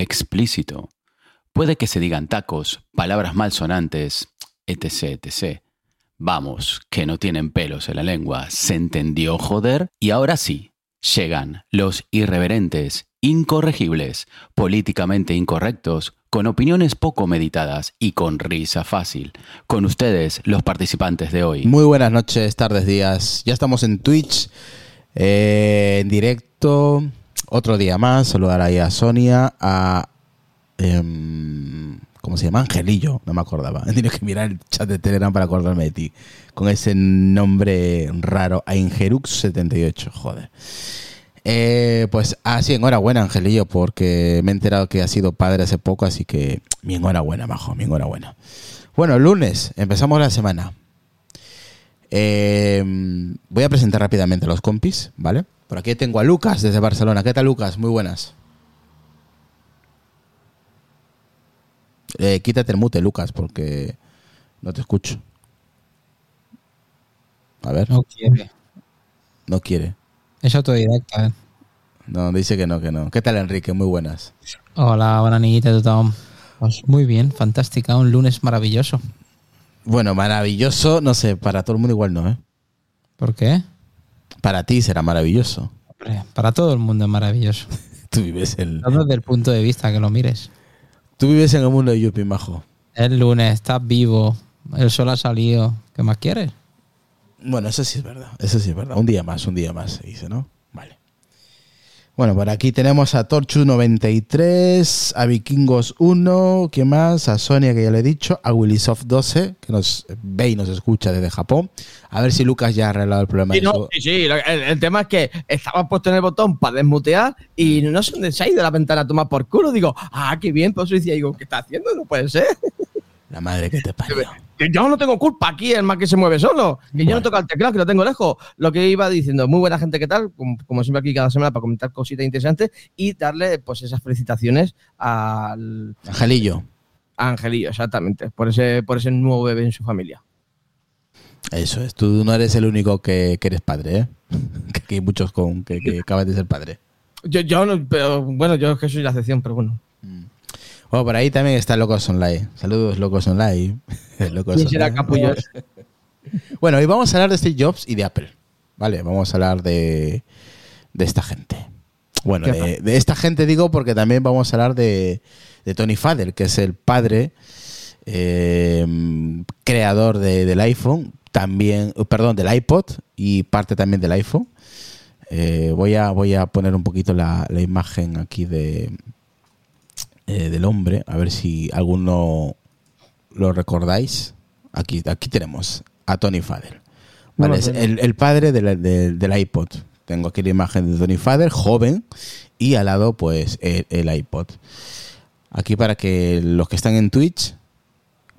explícito. Puede que se digan tacos, palabras malsonantes, etc, etc. Vamos, que no tienen pelos en la lengua. ¿Se entendió, joder? Y ahora sí, llegan los irreverentes, incorregibles, políticamente incorrectos, con opiniones poco meditadas y con risa fácil. Con ustedes, los participantes de hoy. Muy buenas noches, tardes, días. Ya estamos en Twitch, eh, en directo. Otro día más. Saludar ahí a Sonia, a. em, ¿Cómo se llama? Angelillo, no me acordaba. He tenido que mirar el chat de Telegram para acordarme de ti. Con ese nombre raro, a Ingerux78, joder. Eh, pues así, enhorabuena, Angelillo, porque me he enterado que ha sido padre hace poco, así que mi enhorabuena, majo, mi enhorabuena. Bueno, lunes, empezamos la semana. Eh, voy a presentar rápidamente a los compis, ¿vale? Por aquí tengo a Lucas desde Barcelona. ¿Qué tal, Lucas? Muy buenas. Eh, quítate el mute, Lucas, porque no te escucho. A ver, No quiere. no quiere. Es autodidacta. eh. No, dice que no, que no. ¿Qué tal, Enrique? Muy buenas. Hola, bona nit a tothom. Pues muy bien, fantástica, un lunes maravilloso. Bueno, maravilloso, no sé, para todo el mundo igual no, ¿eh? ¿Por qué? Para ti será maravilloso. Para todo el mundo es maravilloso. Tú vives en, Todo desde el punto de vista que lo mires. tú vives en el mundo de Yuppie, majo. Es lunes, estás vivo, el sol ha salido. ¿Qué más quieres? Bueno, eso sí es verdad. Eso sí es verdad. Un día más, un día más, se dice, ¿no? Bueno, por aquí tenemos a Torchu93, a Vikingos1, ¿quién más? A Sonia, que ya le he dicho, a Willysoft12, que nos ve y nos escucha desde Japón. A ver si Lucas ya ha arreglado el problema. Sí, de no, sí, sí, el, el tema es que estaba puesto en el botón para desmutear y no sé dónde se ha ido la ventana a tomar por culo. Digo, ah, qué bien, pues decía, digo, ¿qué está haciendo? No puede ser. La madre que te parió. Que yo no tengo culpa aquí, el más que se mueve solo. Que yo no toco el teclado, que lo tengo lejos. Lo que iba diciendo, muy buena gente, ¿qué tal? Como, como siempre aquí cada semana para comentar cositas interesantes y darle pues esas felicitaciones al Angelillo. a Angelillo, exactamente, por ese, por ese nuevo bebé en su familia. Eso es. Tú no eres el único que, que eres padre, ¿eh? Que hay muchos con, que, que acaban de ser padre. Yo, yo no, pero bueno, yo es que soy la excepción, pero bueno. Bueno, por ahí también está Locos Online. Saludos, Locos Online. Locos ¿Quién será Online. Capullos? Bueno, hoy vamos a hablar de Steve Jobs y de Apple. Vale, vamos a hablar de, de esta gente. Bueno, ¿Qué de, de esta gente digo porque también vamos a hablar de, de Tony Fadell, que es el padre eh, creador de- del iPhone, también, eh, perdón, del iPod y parte también del iPhone. Eh, voy, a, voy a poner un poquito la, la imagen aquí de, eh, del hombre, a ver si alguno lo recordáis. Aquí, aquí tenemos a Tony. No es sé. el, el padre del, del- del iPod. Tengo aquí la imagen de Tony Fadell, joven, y al lado, pues, el, el iPod. Aquí para que los que están en Twitch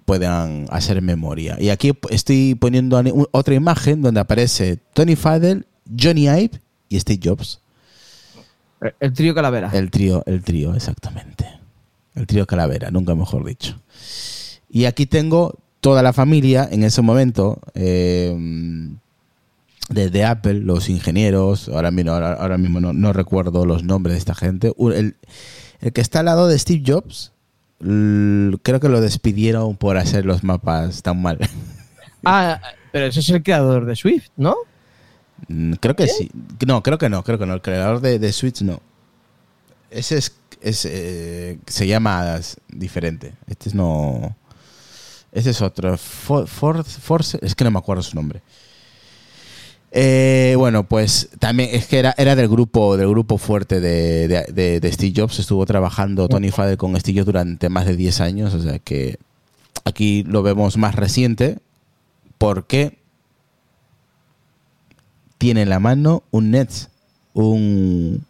puedan hacer memoria. Y aquí estoy poniendo otra imagen donde aparece Tony Fadell, Johnny Ive y Steve Jobs. El trío Calavera. El trío, el trío, exactamente. El trío Calavera, nunca mejor dicho. Y aquí tengo toda la familia en ese momento, eh, desde Apple, los ingenieros, ahora mismo, ahora, ahora mismo no, no recuerdo los nombres de esta gente, el, el que está al lado de Steve Jobs, creo que lo despidieron por hacer los mapas tan mal. Ah, pero ese es el creador de Swift, ¿no? Mm, Creo que sí. No, creo que no, creo que no. El creador de, de Switch no. Ese es, es, eh, se llama diferente. Este es no. Ese es otro. For- For- Force, es que no me acuerdo su nombre. Eh, bueno, pues también es que era, era del grupo del grupo fuerte de, de- de- de Steve Jobs. Estuvo trabajando Tony Fadell con Steve Jobs durante más de 10 años. O sea que aquí lo vemos más reciente porque tiene en la mano un Nets, un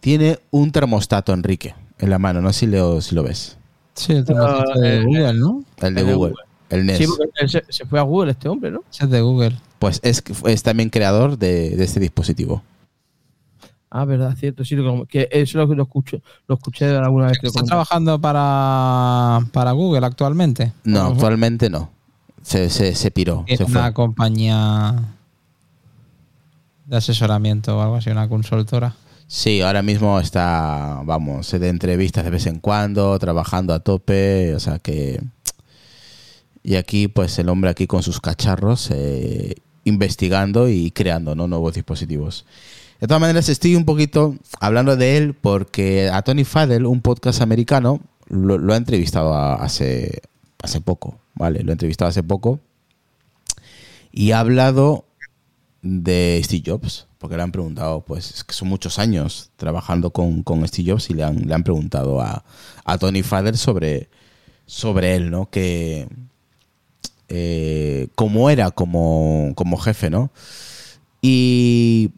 tiene un termostato Enrique en la mano, no sé si lo, si lo ves, Sí, el termostato Ah, de eh, Google, ¿no? el de El de Google, Google. el Nets. Sí, porque se, se fue a Google este hombre, ¿no? Es de Google. Pues es, es también creador de, de este dispositivo. Ah, verdad, cierto, sí, lo, que eso lo, lo escucho, lo escuché alguna vez ¿Está trabajando para, para Google actualmente? No, actualmente no. Se, se, se piró, Es se una fue. compañía de asesoramiento o algo así, una consultora. Sí, ahora mismo está, vamos, de entrevistas de vez en cuando, trabajando a tope, o sea que... Y aquí, pues el hombre aquí con sus cacharros, eh, investigando y creando ¿no? nuevos dispositivos. De todas maneras, estoy un poquito hablando de él porque a Tony Fadell, un podcast americano, lo, lo ha entrevistado hace, hace poco, ¿vale? Lo ha entrevistado hace poco y ha hablado de Steve Jobs, porque le han preguntado, pues es que son muchos años trabajando con, con Steve Jobs y le han, le han preguntado a, a Tony Fadell sobre, sobre él, ¿no? Que eh, cómo era como, como jefe, ¿no? Y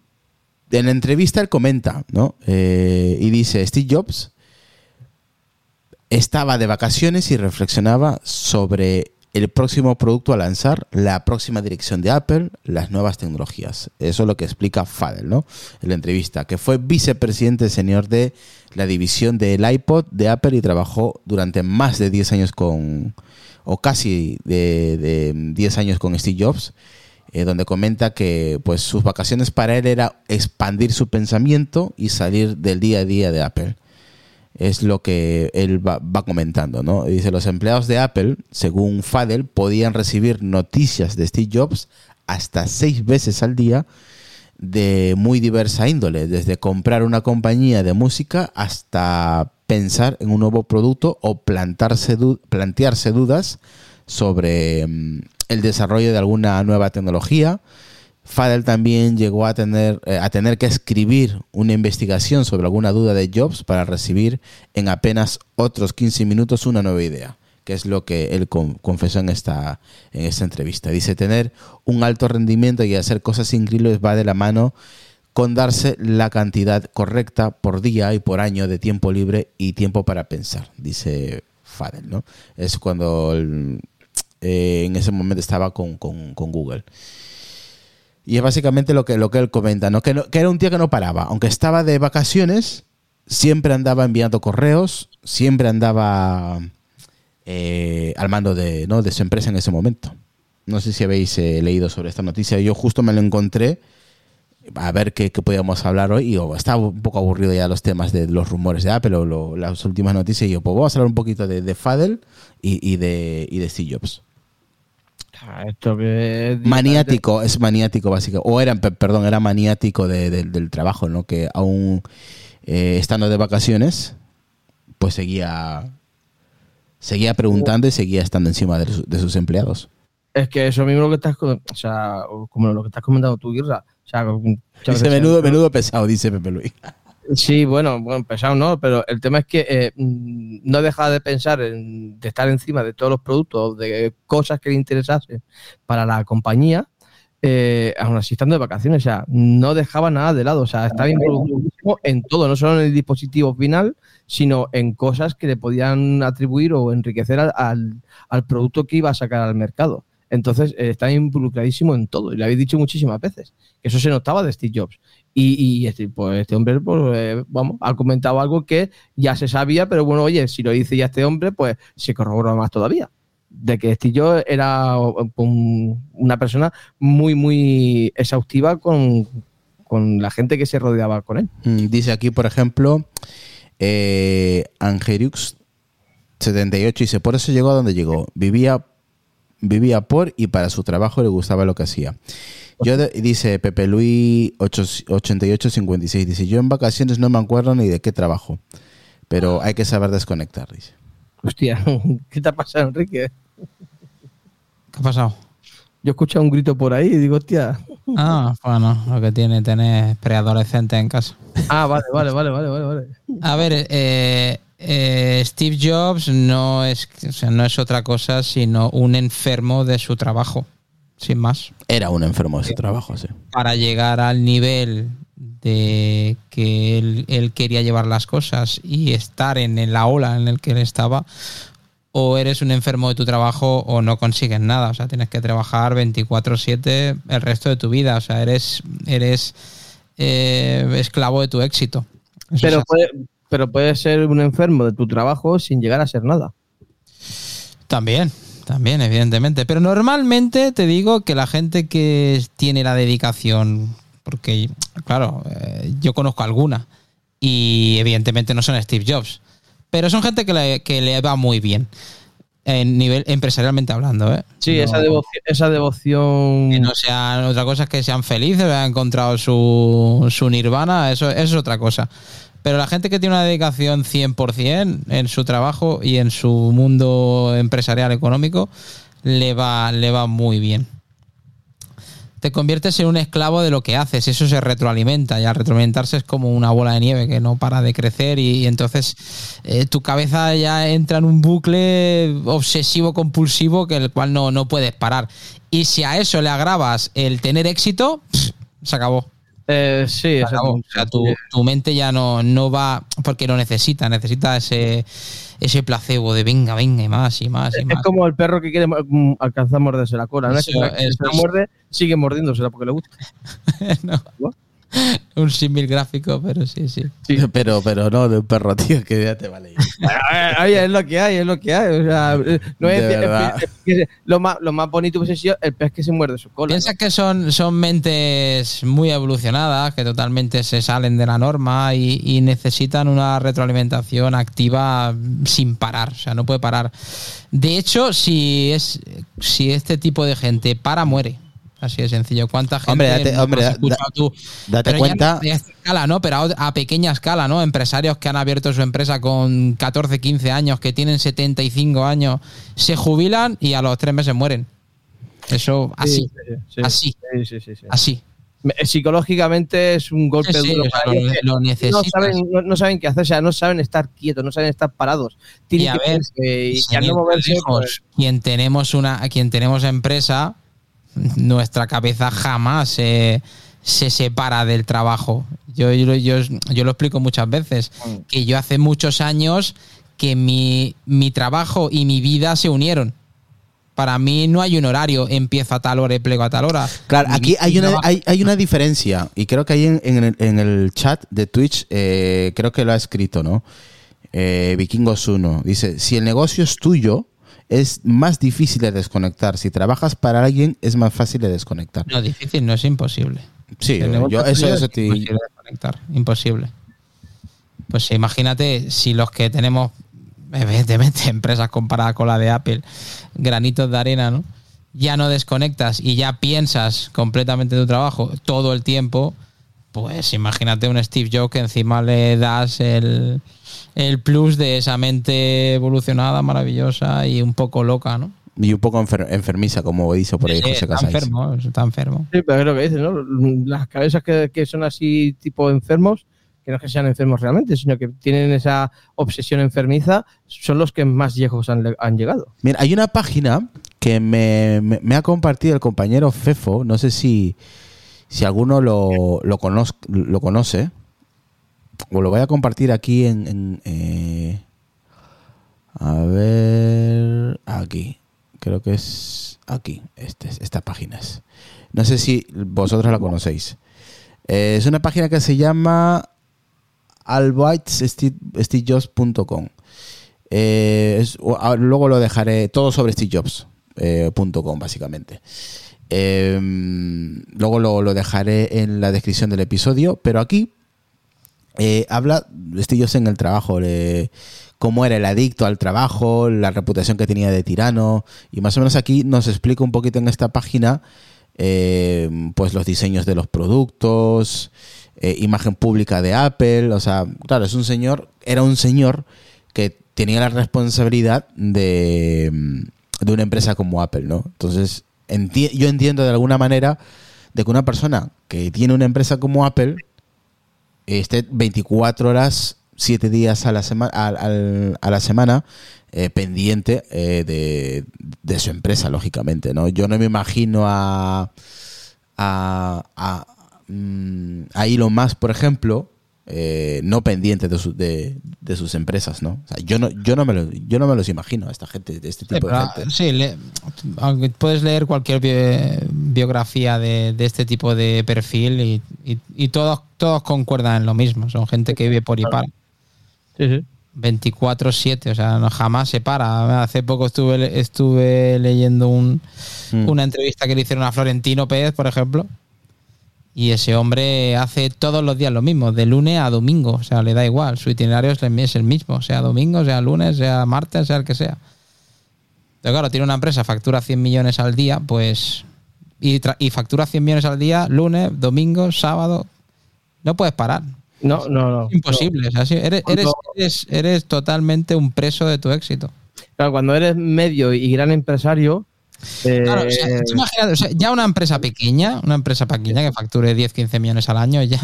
en la entrevista él comenta, ¿no? Eh, y dice, Steve Jobs estaba de vacaciones y reflexionaba sobre el próximo producto a lanzar, la próxima dirección de Apple, las nuevas tecnologías. Eso es lo que explica Fadel, ¿no? En la entrevista, que fue vicepresidente senior de la división del iPod de Apple y trabajó durante más de 10 años con, o casi de, de 10 años con Steve Jobs, eh, donde comenta que pues sus vacaciones para él era expandir su pensamiento y salir del día a día de Apple es lo que él va, comentando, ¿no? Dice, los empleados de Apple, según Fadel, podían recibir noticias de Steve Jobs hasta seis veces al día de muy diversa índole, desde comprar una compañía de música hasta pensar en un nuevo producto o plantarse plantearse dudas sobre mm, el desarrollo de alguna nueva tecnología. Fadel también llegó a tener, eh, a tener que escribir una investigación sobre alguna duda de Jobs para recibir en apenas otros 15 minutos una nueva idea, que es lo que él con- confesó en esta, en esta entrevista. Dice, tener un alto rendimiento y hacer cosas increíbles va de la mano con darse la cantidad correcta por día y por año de tiempo libre y tiempo para pensar, dice Fadel. ¿no? Es cuando eh, en ese momento estaba con- con Google. Y es básicamente lo que, lo que él comenta, ¿no? Que, no- que era un tío que no paraba. Aunque estaba de vacaciones, siempre andaba enviando correos, siempre andaba eh, al mando de, ¿no? de su empresa en ese momento. No sé si habéis eh, leído sobre esta noticia. Yo justo me lo encontré a ver qué, qué podíamos hablar hoy. Y yo estaba un poco aburrido ya los temas de los rumores de Apple o las últimas noticias. Y yo, pues vamos a hablar un poquito de, de Fadel y, y de, y de Steve Jobs. Ah, Esto que es maniático, es maniático básicamente, o era, pe- perdón, era maniático de- de- del trabajo, ¿no? Que aún eh, estando de vacaciones, pues seguía seguía preguntando y seguía estando encima de, su- de sus empleados. Es que eso mismo lo que estás, o sea, como lo que estás comentando tú, Guirra. O sea, muchas Dice, menudo, menudo pesado, dice Pepe Luis. Sí, bueno, bueno, pesado no, pero el tema es que eh, mm, no deja de pensar en de estar encima de todos los productos, de cosas que le interesasen para la compañía, eh, aún así estando de vacaciones, o sea, no dejaba nada de lado, o sea, estaba involucradísimo en todo, no solo en el dispositivo final, sino en cosas que le podían atribuir o enriquecer al, al, al producto que iba a sacar al mercado. Entonces, eh, está involucradísimo en todo, y lo habéis dicho muchísimas veces, eso se notaba de Steve Jobs. Y, y este, pues este hombre, pues, eh, vamos, ha comentado algo que ya se sabía, pero bueno, oye, si lo dice ya este hombre, pues se corrobora más todavía. de que Steve Jobs era un- una persona muy, muy exhaustiva con, con la gente que se rodeaba con él. Mm, Dice aquí, por ejemplo, eh, Angeriux 78 dice, por eso llegó a donde llegó. Vivía, vivía por y para su trabajo le gustaba lo que hacía. Yo de- dice Pepe Luis 8856, dice, yo en vacaciones no me acuerdo ni de qué trabajo, pero hay que saber desconectar, dice. Hostia, ¿qué te ha pasado, Enrique? ¿Qué ha pasado? Yo he escuchado un grito por ahí y digo, hostia. Ah, bueno, lo que tiene tener preadolescentes en casa. Ah, vale, vale, vale, vale, vale. vale. A ver, eh, eh, Steve Jobs no es, o sea, no es otra cosa sino un enfermo de su trabajo, sin más. Era un enfermo de su trabajo, sí. Para llegar al nivel de que él, él quería llevar las cosas y estar en, en la ola en el que él estaba, o eres un enfermo de tu trabajo o no consigues nada. O sea, tienes que trabajar 24/7 el resto de tu vida. O sea, eres, eres eh, esclavo de tu éxito. Eso Pero puede, pero puedes ser un enfermo de tu trabajo sin llegar a ser nada. También, también, evidentemente. Pero normalmente te digo que la gente que tiene la dedicación, porque, claro, eh, yo conozco alguna, y evidentemente no son Steve Jobs, pero son gente que le, que le va muy bien, en nivel empresarialmente hablando, ¿eh? Sí, No- esa, devoción, esa devoción. que no sean otra cosa es que sean felices, hayan encontrado su, su nirvana, eso, eso es otra cosa. Pero la gente que tiene una dedicación 100% en su trabajo y en su mundo empresarial económico, le va, le va muy bien. Te conviertes en un esclavo de lo que haces, eso se retroalimenta y al retroalimentarse es como una bola de nieve que no para de crecer y, entonces eh, tu cabeza ya entra en un bucle obsesivo compulsivo que el cual no, no puedes parar. Y si a eso le agravas el tener éxito, se acabó. Eh, sí, Se acabó. exacto. O sea, tu, tu mente ya no, no va porque lo necesita, necesita ese, ese placebo de venga, venga y más y más y Es más. como el perro que quiere mm, alcanzar a morderse la cola. ¿no? Es que Eso- la- eso muerde, sigue mordiéndosela porque le gusta. No. Un símil gráfico, pero sí, sí. Sí. Pero, pero no de un perro, tío, que ya te vale. Oye, es lo que hay, es lo que hay. O sea, no es, De es- verdad. es- es- lo, más, lo más bonito hubiese sido el pez que se muerde su cola. Piensa que son, son mentes muy evolucionadas, que totalmente se salen de la norma y, y necesitan una retroalimentación activa sin parar. O sea, no puede parar. De hecho, si es si este tipo de gente para, muere. Así de sencillo. ¿Cuánta gente Hombre, date- no hombre, has da- escuchado tú? Date Pero ya cuenta. a esta escala, ¿no? Pero a, a pequeña escala, ¿no? Empresarios que han abierto su empresa con 14, 15 años, que tienen 75 años, se jubilan y a los tres meses mueren. Eso, así, Sí, sí, sí. así. Sí, sí, sí, sí. así. Me- Psicológicamente es un golpe Sí, sí, duro para lo, lo no saben, no, no saben qué hacer, o sea, no saben estar quietos, no saben estar parados. Tienen Y a que ver, moverse, y, no moverse, lejos, pues, quien tenemos una, quien tenemos empresa, nuestra cabeza jamás se, se separa del trabajo. Yo, yo, yo, yo lo explico muchas veces, Mm. que yo hace muchos años que mi, mi trabajo y mi vida se unieron. Para mí no hay un horario, empiezo a tal hora y plego a tal hora. Claro, Mi aquí hay una, hay, hay una diferencia y creo que ahí en, en el, en el chat de Twitch, eh, creo que lo ha escrito, ¿no? Eh, Vikingos 1. Dice, si el negocio es tuyo, es más difícil de desconectar. Si trabajas para alguien, es más fácil de desconectar. No, difícil, no es imposible. Sí, yo eso, eso es te- imposible desconectar, imposible. Pues imagínate si los que tenemos, evidentemente, empresas comparadas con la de Apple, granitos de arena, ¿no? Ya no desconectas y ya piensas completamente en tu trabajo todo el tiempo, pues imagínate un Steve Jobs que encima le das el, el plus de esa mente evolucionada, maravillosa y un poco loca, ¿no? Y un poco enfer- enfermiza, como dice por ahí Sí, José está Casais. enfermo, está enfermo. Sí, pero es lo que dices, ¿no? Las cabezas que, que son así tipo enfermos, que no es que sean enfermos realmente, sino que tienen esa obsesión enfermiza, son los que más lejos han, han llegado. Mira, hay una página que me, me- me ha compartido el compañero Fefo, no sé si, si alguno lo, lo, conoz- lo conoce, o lo voy a compartir aquí en... eh, a ver, aquí, creo que es aquí, este, esta página es. No sé si vosotros la conocéis. Eh, es una página que se llama albytesstitchjobs.com. Eh, luego lo dejaré todo sobre stevejobs.com, básicamente. Eh, luego lo, lo dejaré en la descripción del episodio, pero aquí eh, habla Steve Jobs en el trabajo, cómo era el adicto al trabajo, la reputación que tenía de tirano, y más o menos aquí nos explica un poquito en esta página eh, pues los diseños de los productos, eh, imagen pública de Apple, o sea, claro, es un señor, era un señor que tenía la responsabilidad de, de una empresa como Apple, ¿no? Entonces, yo entiendo de alguna manera de que una persona que tiene una empresa como Apple esté 24 horas, 7 días a la, sema- al- al- a la semana eh, pendiente eh, de, de su empresa, lógicamente. ¿no? Yo no me imagino a, a, a, mm, a Elon Musk, por ejemplo, eh, no pendiente de, su- de, de sus empresas. ¿no? O sea, yo, no, yo, no me lo- yo no me los imagino a esta gente, de este Sí, tipo de pero, gente. sí, le- aunque puedes leer cualquier bi- biografía de, de este tipo de perfil y, y- y todos, todos concuerdan en lo mismo. Son gente que vive por y para. Sí, sí. 24-7, o sea, no, jamás se para. Hace poco estuve, estuve leyendo un, Mm. una entrevista que le hicieron a Florentino Pérez, por ejemplo, y ese hombre hace todos los días lo mismo, de lunes a domingo, o sea, le da igual, su itinerario es el es mismo, sea domingo, sea lunes, sea martes, sea el que sea. Pero claro, tiene una empresa, factura 100 millones al día, pues. Y, tra- y factura 100 millones al día, lunes, domingo, sábado. No puedes parar. No, no, no. Imposible. o sea, eres, eres, eres, eres totalmente un preso de tu éxito. Claro, cuando eres medio y gran empresario. Eh, Claro, o sea, tú imagínate, o sea, ya una empresa pequeña, una empresa pequeña que facture 10, 15 millones al año, ya.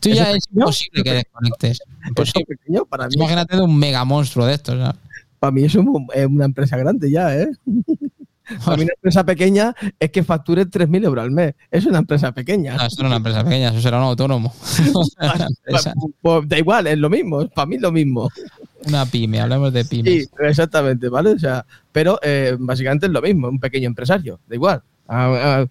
Tú ¿Eso ya es pequeño? imposible que desconectes. eso Imposible. pequeño para mí. Imagínate de un mega monstruo de estos. ¿no? Para mí eso es un- es una empresa grande ya, ¿eh? Para mí una empresa pequeña es que facture 3.000 euros al mes. Es una empresa pequeña. No, eso no es una empresa pequeña, eso será un autónomo. una, empresa, Pues da igual, es lo mismo. Para mí es lo mismo. una pyme, hablemos de pymes. Sí, exactamente, ¿vale? O sea, pero eh, básicamente es lo mismo, un pequeño empresario, da igual. Ah, ah,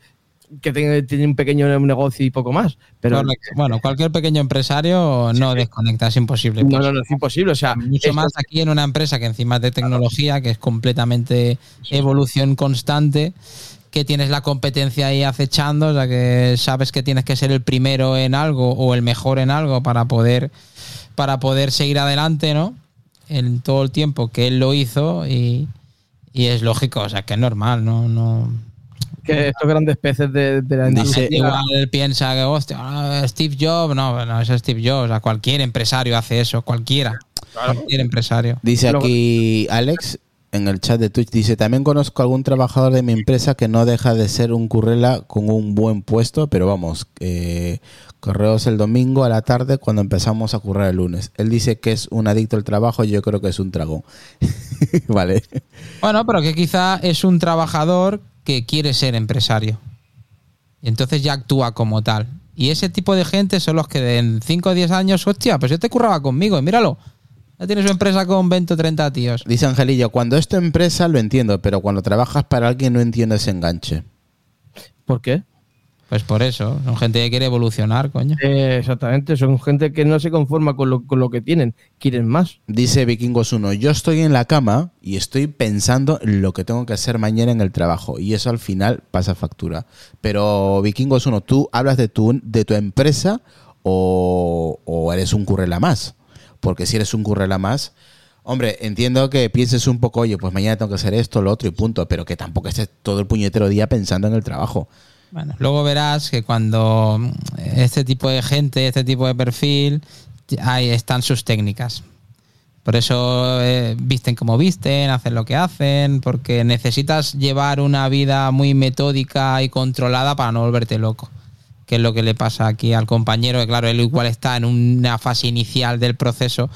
que tenga- tiene un pequeño negocio y poco más. Pero Correcto. Bueno, cualquier pequeño empresario no desconecta, es imposible. no, no, no, es imposible. O sea, Mucho más aquí en una empresa que encima es de tecnología, que es completamente evolución constante, que tienes la competencia ahí acechando, o sea que sabes que tienes que ser el primero en algo o el mejor en algo para poder, para poder seguir adelante, ¿no? En todo el tiempo que él lo hizo y, y es lógico, o sea que es normal, no, no. Que estos grandes peces de, de la Dice- industria. Igual piensa que, hostia, ah, Steve Jobs, no, no es Steve Jobs, o sea, cualquier empresario hace eso, cualquiera. Cualquier empresario. Dice aquí Alex en el chat de Twitch, dice, también conozco algún trabajador de mi empresa que no deja de ser un currela con un buen puesto, pero vamos, eh, correos el domingo a la tarde cuando empezamos a currar el lunes. Él dice que es un adicto al trabajo, yo creo que es un dragón. vale. Bueno, pero que quizá es un trabajador que quiere ser empresario. Y entonces ya actúa como tal. Y ese tipo de gente son los que en 5 o 10 años, hostia, pues yo te curraba conmigo y míralo. Ya tienes una empresa con 20 o 30 tíos. Dice Angelillo, cuando es tu empresa lo entiendo, pero cuando trabajas para alguien no entiendo ese enganche. ¿Por qué? Pues por eso, son gente que quiere evolucionar, coño. Eh, exactamente, son gente que no se conforma con lo, con lo que tienen, quieren más. Dice Vikingos 1, yo estoy en la cama y estoy pensando en lo que tengo que hacer mañana en el trabajo y eso al final pasa factura. Pero Vikingos 1, ¿tú hablas de tu, de tu empresa o, o eres un currela más? Porque si eres un currela más, hombre, entiendo que pienses un poco, oye, pues mañana tengo que hacer esto, lo otro y punto, pero que tampoco estés todo el puñetero día pensando en el trabajo. Luego verás que cuando mm, este tipo de gente, este tipo de perfil, ahí están sus técnicas. Por eso eh, visten como visten, hacen lo que hacen, porque necesitas llevar una vida muy metódica y controlada para no volverte loco. Que es lo que le pasa aquí al compañero, que claro, él igual está en una fase inicial del proceso,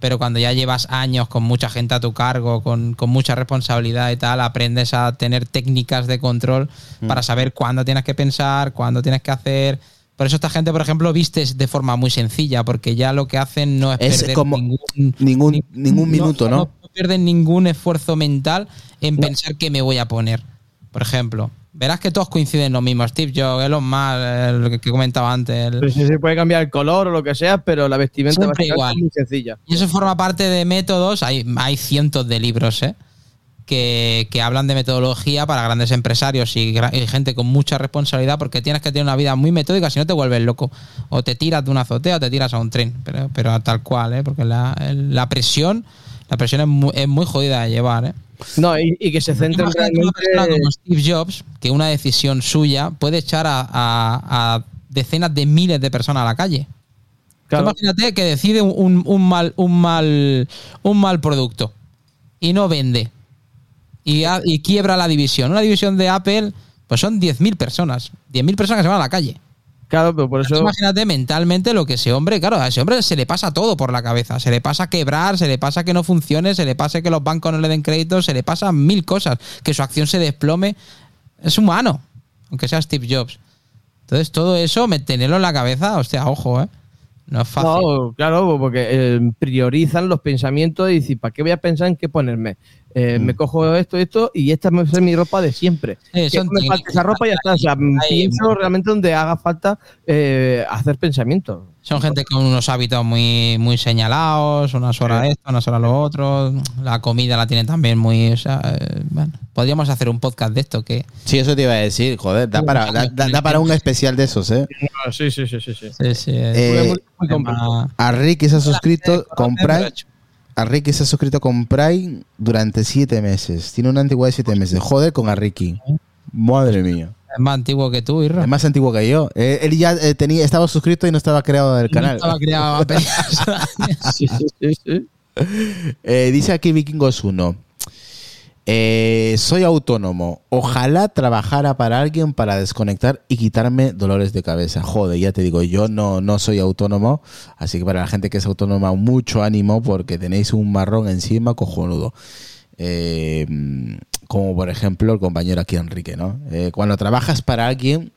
pero cuando ya llevas años con mucha gente a tu cargo, con, con mucha responsabilidad y tal, aprendes a tener técnicas de control para saber cuándo tienes que pensar, cuándo tienes que hacer. Por eso esta gente, por ejemplo, vistes de forma muy sencilla, porque ya lo que hacen no es, Es perder como ningún, ningún- ni- ningún minuto, ¿no? pierden ningún esfuerzo mental en pensar qué me voy a poner. Por ejemplo, Verás que todos coinciden en lo mismo. Steve Jobs, Elon Musk, el que- comentaba antes. el- se puede cambiar el color o lo que sea, pero la vestimenta Siempre básica igual. es muy sencilla. Y eso forma parte de métodos. Hay, hay cientos de libros, ¿eh? Que, que hablan de metodología para grandes empresarios y, gente con mucha responsabilidad porque tienes que tener una vida muy metódica si no te vuelves loco o te tiras de una azotea o te tiras a un tren pero, pero tal cual ¿eh? porque la, la presión la presión es muy, es muy jodida de llevar ¿eh? No, y, y que se centren Imagínate una realmente. como Steve Jobs que una decisión suya puede echar a, a- a decenas de miles de personas a la calle Claro, Imagínate que decide un, un mal, un, mal, un mal producto y no vende y quiebra la división. Una división de Apple, pues son 10.000 personas. 10.000 personas que se van a la calle. Claro, pero por eso. Imagínate mentalmente lo que ese hombre, claro, a ese hombre se le pasa todo por la cabeza. Se le pasa quebrar, se le pasa que no funcione, se le pasa que los bancos no le den crédito, se le pasan mil cosas. Que su acción se desplome. Es humano, aunque sea Steve Jobs. Entonces, todo eso, tenerlo en la cabeza, hostia, ojo, ¿eh? No es fácil. No, claro, porque eh, priorizan los pensamientos y dicen, ¿para qué voy a pensar en qué ponerme? Eh, Me cojo esto, esto y esta va a ser mi ropa de siempre. Sí, que son no me falte esa ropa y ya está. O sea, Hay- pienso realmente donde haga falta eh, hacer pensamientos. Son gente con unos hábitos muy, muy señalados, unas horas esto, unas horas lo otro. La comida la tienen también muy. O sea, eh, bueno, podríamos hacer un podcast de esto que. Sí, eso te iba a decir, joder, da para, da, da- da para un especial de esos, ¿eh. sí, sí, sí, sí. sí. Sí, sí, Eh, muy- muy complejo. A Ricky se ha suscrito. Prime. A Ricky se ha suscrito con Prime durante siete meses. Tiene una antigüedad de siete meses. Joder con a Ricky. Madre mía. Es más antiguo que tú, Irra. Es más antiguo que yo. Eh, él ya eh, tenía, estaba suscrito y no estaba creado del No canal. estaba criado apenas. Sí, sí, sí, sí. Eh, dice aquí Vikingos 1. Eh, soy autónomo. Ojalá trabajara para alguien para desconectar y quitarme dolores de cabeza. Joder, ya te digo, yo no, no soy autónomo. Así que para la gente que es autónoma, mucho ánimo porque tenéis un marrón encima cojonudo. Eh, como por ejemplo el compañero aquí Enrique, ¿no? Eh, cuando trabajas para alguien,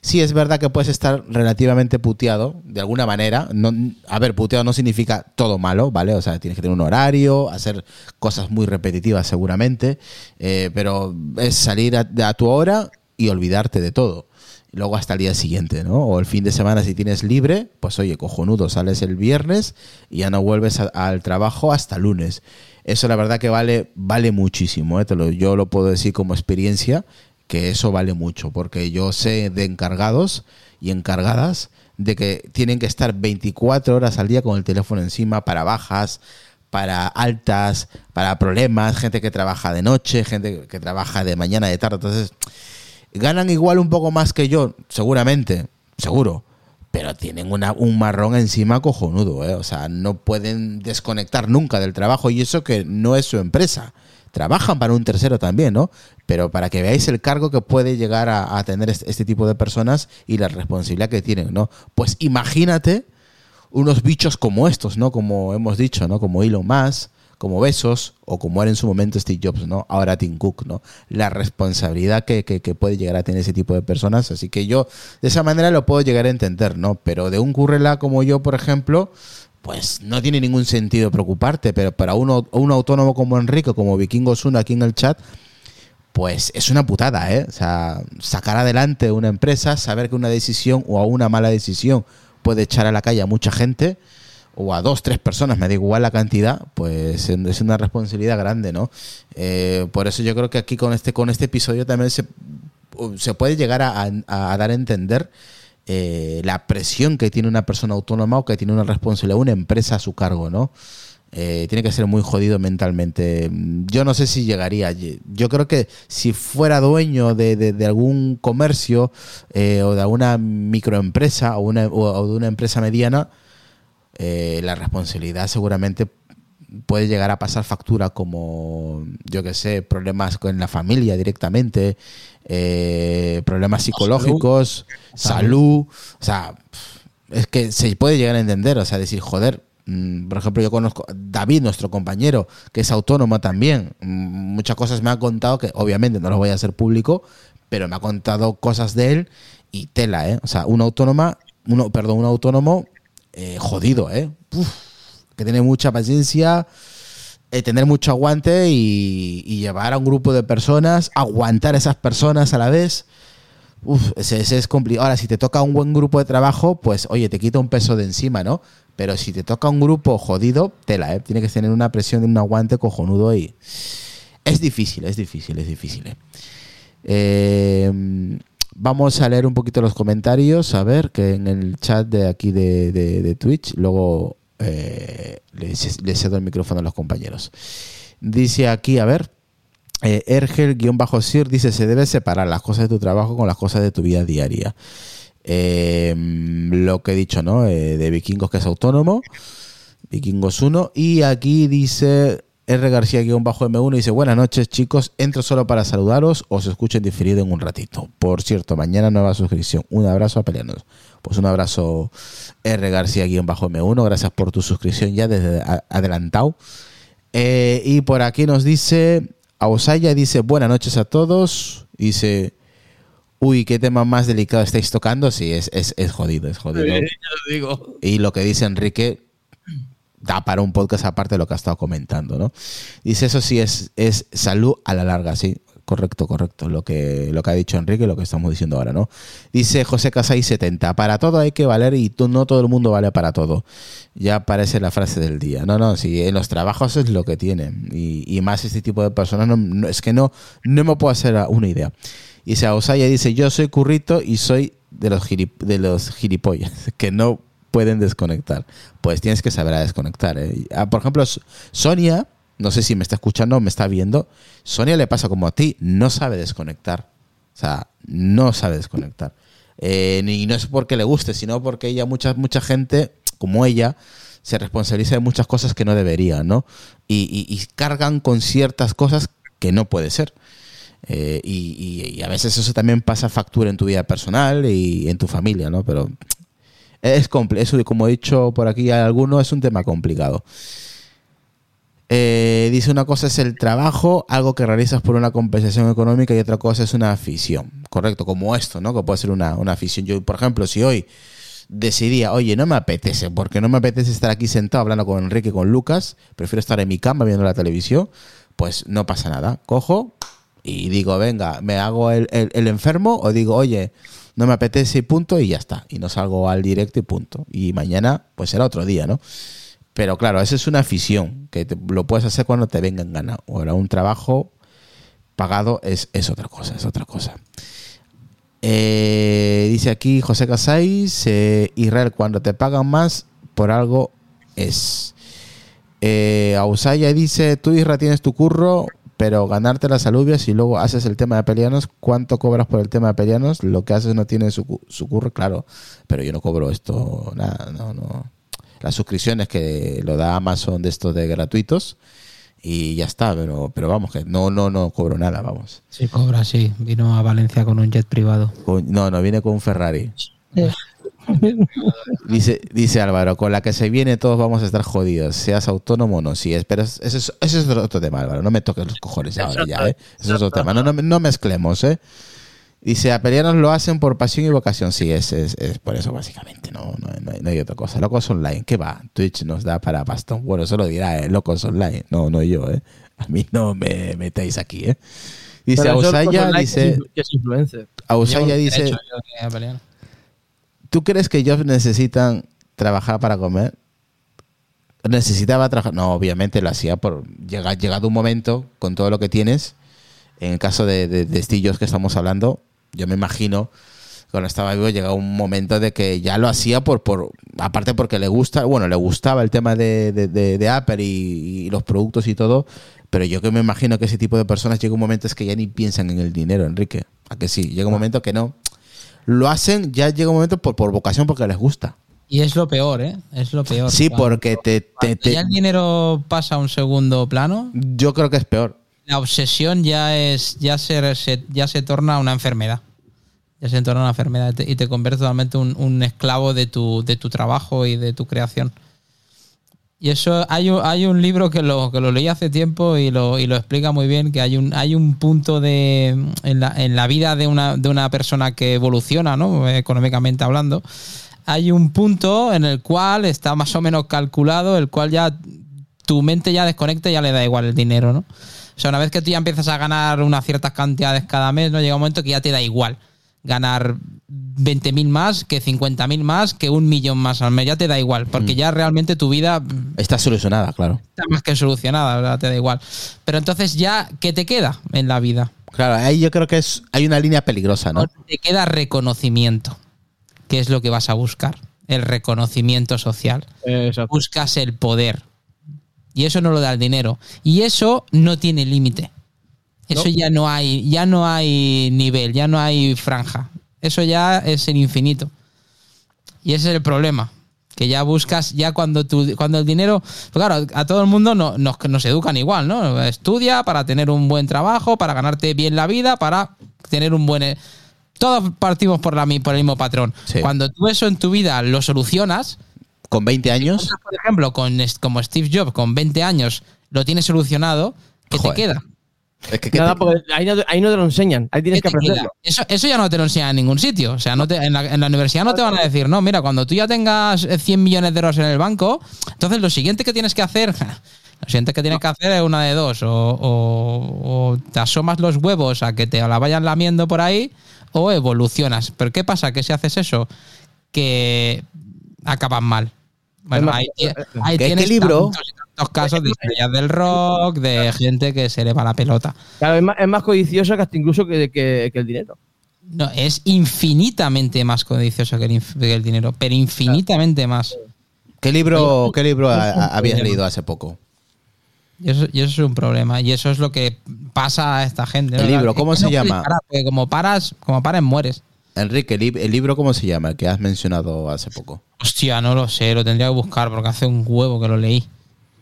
sí es verdad que puedes estar relativamente puteado, de alguna manera. No, a ver, puteado no significa todo malo, ¿vale? O sea, tienes que tener un horario, hacer cosas muy repetitivas seguramente, eh, pero es salir a, tu hora y olvidarte de todo. Luego hasta el día siguiente, ¿no? O el fin de semana si tienes libre, pues oye, cojonudo, sales el viernes y ya no vuelves al trabajo hasta lunes. Eso la verdad que vale, vale muchísimo, ¿eh? Lo- yo lo puedo decir como experiencia, que eso vale mucho, porque yo sé de encargados y encargadas de que tienen que estar 24 horas al día con el teléfono encima para bajas, para altas, para problemas, gente que trabaja de noche, gente que trabaja de mañana, de tarde. Entonces, ganan igual un poco más que yo, seguramente, seguro, pero tienen una, un marrón encima cojonudo, ¿eh? O sea, no pueden desconectar nunca del trabajo y eso que no es su empresa. Trabajan para un tercero también, ¿no? Pero para que veáis el cargo que puede llegar a, tener este, este tipo de personas y la responsabilidad que tienen, ¿no? Pues imagínate unos bichos como estos, ¿no? Como hemos dicho, ¿no? Como Elon Musk, como Besos o como era en su momento Steve Jobs, ¿no? Ahora Tim Cook, ¿no? La responsabilidad que, que- que puede llegar a tener ese tipo de personas. Así que yo de esa manera lo puedo llegar a entender, ¿no? Pero de un currela como yo, por ejemplo, pues no tiene ningún sentido preocuparte. Pero para uno, un autónomo como Enrique, como Vikingos 1 aquí en el chat, pues es una putada, ¿eh? O sea, sacar adelante una empresa, saber que una decisión o a una mala decisión puede echar a la calle a mucha gente o a dos, tres personas, me da igual la cantidad, pues es una responsabilidad grande, ¿no? Eh, por eso yo creo que aquí con este, con este episodio también se, se puede llegar a dar a entender eh, la presión que tiene una persona autónoma o que tiene una responsabilidad, una empresa a su cargo, ¿no? Eh, tiene que ser muy jodido mentalmente. Yo no sé si llegaría. Yo creo que si fuera dueño de, de- algún comercio eh, o de alguna microempresa o, de una empresa mediana, eh, la responsabilidad seguramente puede llegar a pasar factura como, yo que sé, problemas con la familia directamente, eh, problemas psicológicos, salud. O sea, es que se puede llegar a entender, o sea, decir, joder, mm, por ejemplo, yo conozco a David, nuestro compañero, que es autónomo también. mm, Muchas cosas me ha contado que obviamente no lo voy a hacer público, pero me ha contado cosas de él y tela, ¿eh? O sea, un autónoma, uno, perdón, un autónomo eh, jodido, ¿eh? Uf, que tiene mucha paciencia, eh, tener mucho aguante y, llevar a un grupo de personas, aguantar a esas personas a la vez. Uf, ese, es complicado. Ahora, si te toca un buen grupo de trabajo, pues oye, te quita un peso de encima, ¿no? Pero si te toca un grupo jodido, tela, ¿eh? Tiene que tener una presión de un aguante cojonudo y. Es difícil, es difícil, es difícil. ¿eh? Eh, vamos a leer un poquito los comentarios, a ver, que en el chat de aquí de Twitch, luego eh, les cedo el micrófono a los compañeros. Dice aquí, a ver, eh, Ergel-Sir dice, se debe separar las cosas de tu trabajo con las cosas de tu vida diaria. Eh, lo que he dicho, ¿no? Eh, de Vikingos que es autónomo, Vikingos 1. Y aquí dice R. García-M1 dice, buenas noches chicos, entro solo para saludaros, os escucho en diferido en un ratito. Por cierto, mañana nueva suscripción. Un abrazo a pelearnos. Pues un abrazo R. García-M1, gracias por tu suscripción ya desde adelantado. Eh, y por aquí nos dice, Ausaya dice, buenas noches a todos. Dice, uy, qué tema más delicado estáis tocando. Sí, es, es, es jodido, es jodido. Ya lo digo. Y lo que dice Enrique da para un podcast aparte de lo que ha estado comentando, ¿no? Dice, eso sí es, es salud a la larga, sí. Correcto, correcto. Lo que, lo que ha dicho Enrique y lo que estamos diciendo ahora, ¿no? Dice José Casay 70. Para todo hay que valer y no todo el mundo vale para todo. Ya parece la frase del día. No, no, sí, en los trabajos es lo que tienen. Y, y más este tipo de personas, no, es que no, no me puedo hacer una idea. Dice Osaya dice, yo soy currito y soy de los, gilip- de los gilipollas, que no pueden desconectar. Pues tienes que saber a desconectar. ¿eh? Ah, Por ejemplo, Sonia, no sé si me está escuchando o me está viendo, Sonia le pasa como a ti, no sabe desconectar. O sea, no sabe desconectar. Eh, ni no es porque le guste, sino porque ella, mucha, mucha gente, como ella, se responsabiliza de muchas cosas que no debería, ¿no? Y, y- y cargan con ciertas cosas que no puede ser. Eh, y, y- y a veces eso también pasa factura en tu vida personal y en tu familia, ¿no? Pero es eso, como he dicho por aquí a alguno, es un tema complicado. Eh, dice una cosa es el trabajo, algo que realizas por una compensación económica y otra cosa es una afición. Correcto, como esto, ¿no? Que puede ser una, una afición. Yo, por ejemplo, si hoy decidía, oye, no me apetece, porque no me apetece estar aquí sentado hablando con Enrique, con Lucas, prefiero estar en mi cama viendo la televisión, pues no pasa nada. Cojo y digo, venga, me hago el, el- enfermo o digo, oye, no me apetece y punto y ya está. Y no salgo al directo y punto. Y mañana, pues será otro día, ¿no? Pero claro, esa es una afición, que te- lo puedes hacer cuando te venga en gana. Ahora, un trabajo pagado es, es otra cosa, es otra cosa. Eh, dice aquí José Casais, Israel, cuando te pagan más, por algo es. Eh, Ausaya dice, tú Israel tienes tu curro, pero ganarte las alubias y luego haces el tema de pelianos, ¿cuánto cobras por el tema de pelianos? Lo que haces no tiene su, su curro, claro, pero yo no cobro esto, nada, no, no. Las suscripciones que lo da Amazon de estos de gratuitos y ya está, pero, pero vamos, que no, no, no cobro nada, vamos. Sí, cobra, sí. Vino a Valencia con un jet privado. Con- no, no, viene con un Ferrari. Dice, dice Álvaro, con la que se viene todos vamos a estar jodidos, seas autónomo o no. Sí, es, pero es- ese es, ese es otro tema, Álvaro. No me toques los cojones ahora ya, ¿eh? Ese es otro tema. No, no, no mezclemos, ¿eh? Dice, a pelearnos lo hacen por pasión y vocación. Sí, es, es, es por eso básicamente. No, no, no hay, no hay otra cosa. Locos Online, ¿qué va? Twitch nos da para bastón. Bueno, eso lo dirá, ¿eh? Locos Online. No, no yo, ¿eh? A mí no me metáis aquí, ¿eh? Dice, Ausaya, dice. Ausaya dice... ¿Tú crees que ellos necesitan trabajar para comer? Necesitaba trabajar. No, obviamente lo hacía por llegado un momento con todo lo que tienes. En el caso de, de, de Estillos que estamos hablando, yo me imagino cuando estaba vivo llegaba un momento de que ya lo hacía por, por aparte porque le gusta, bueno, le gustaba el tema de, de, de- de Apple y, y los productos y todo, pero yo que me imagino que ese tipo de personas llega un momento es que ya ni piensan en el dinero, Enrique. ¿A que sí? Llega un momento que no. Lo hacen, ya llega un momento por, por vocación porque les gusta. Y es lo peor, ¿eh? Es lo peor. Sí, Cuando- porque te, te- cuando te- ya el dinero pasa a un segundo plano, yo creo que es peor. la obsesión ya es ya se- ya se torna una enfermedad. Ya se torna una enfermedad y te, y te convierte totalmente un, un esclavo de tu, de tu trabajo y de tu creación. Y eso hay un, hay un libro que lo, que lo leí hace tiempo y lo, y lo explica muy bien, que hay un, hay un punto de en la, en la vida de una, de una persona que evoluciona, ¿no? económicamente hablando, hay un punto en el cual está más o menos calculado, el cual ya tu mente ya desconecta y ya le da igual el dinero, ¿no? O sea, una vez que tú ya empiezas a ganar unas ciertas cantidades cada mes, ¿no? Llega un momento que ya te da igual ganar 20.000 más, que 50.000 más, que un millón más al mes. Ya te da igual, porque Mm. ya realmente tu vida Está solucionada, claro. está más que solucionada, ¿verdad? Te da igual. Pero entonces ya, ¿qué te queda en la vida? Claro, ahí yo creo que es hay una línea peligrosa, ¿no? Te queda reconocimiento, que es lo que vas a buscar, el reconocimiento social. Exacto. Buscas el poder. Y eso no lo da el dinero. Y eso no tiene límite. Eso ya no hay, ya no hay nivel, ya no hay franja. Eso ya es el infinito. Y ese es el problema. Que ya buscas, ya cuando tu, cuando el dinero. pues claro, a todo el mundo no- nos, nos educan igual, ¿no? Estudia para tener un buen trabajo, para ganarte bien la vida, para tener un buen. Todos partimos por, la, por el mismo patrón. Sí. Cuando tú eso en tu vida lo solucionas, Con 20 años, por ejemplo, con, como Steve Jobs, con 20 años, lo tienes solucionado, ¿qué Joder. te queda? Es que, que Nada, te- porque ahí no, ahí no te lo enseñan. Ahí tienes ¿Qué que aprenderlo. Eso, eso ya no te lo enseñan en ningún sitio. O sea, no te- en, la, en la universidad no te van a decir, no, mira, cuando tú ya tengas eh, 100 millones de euros en el banco, entonces lo siguiente que tienes que hacer, lo siguiente que tienes que hacer es una de dos. O, o- o te asomas los huevos a que te la vayan lamiendo por ahí, o evolucionas. Pero ¿qué pasa? Que si haces eso, que acabas mal. Bueno, ahí, eh, ahí ¿Qué- tienes qué libro? tantos, tantos casos de estrellas del rock, de gente que se le va la pelota. Claro, es más, es más codicioso que hasta incluso que, que- que el dinero. No, es infinitamente más codicioso que el, inf- que el dinero, pero infinitamente más. ¿Qué libro, qué libro a- a- habías leído hace poco? Y eso, y eso es un problema. Y eso es lo que pasa a esta gente. ¿no? El libro, Es ¿cómo que se no llama? parar, porque como paras, como paras, mueres. Enrique, el libro, ¿cómo se llama? El que has mencionado hace poco. Hostia, no lo sé, lo tendría que buscar porque hace un huevo que lo leí.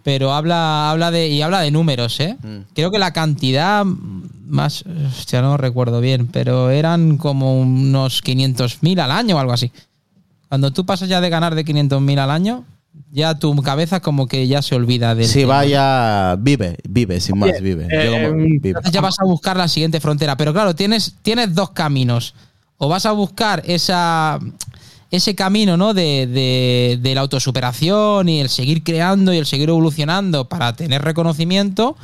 Pero habla, habla de, y habla de números, ¿eh? Mm. Creo que la cantidad más, hostia, no recuerdo bien, pero eran como unos 500.000 al año o algo así. Cuando tú pasas ya de ganar de 500.000 al año, ya tu cabeza como que ya se olvida Sí, tema. vaya, vive, vive, sin más, vive. eh, em, vive. Entonces ya vas a buscar la siguiente frontera. Pero claro, tienes, tienes dos caminos. O vas a buscar esa, ese camino ¿no? de, de- de la autosuperación y el seguir creando y el seguir evolucionando para tener reconocimiento.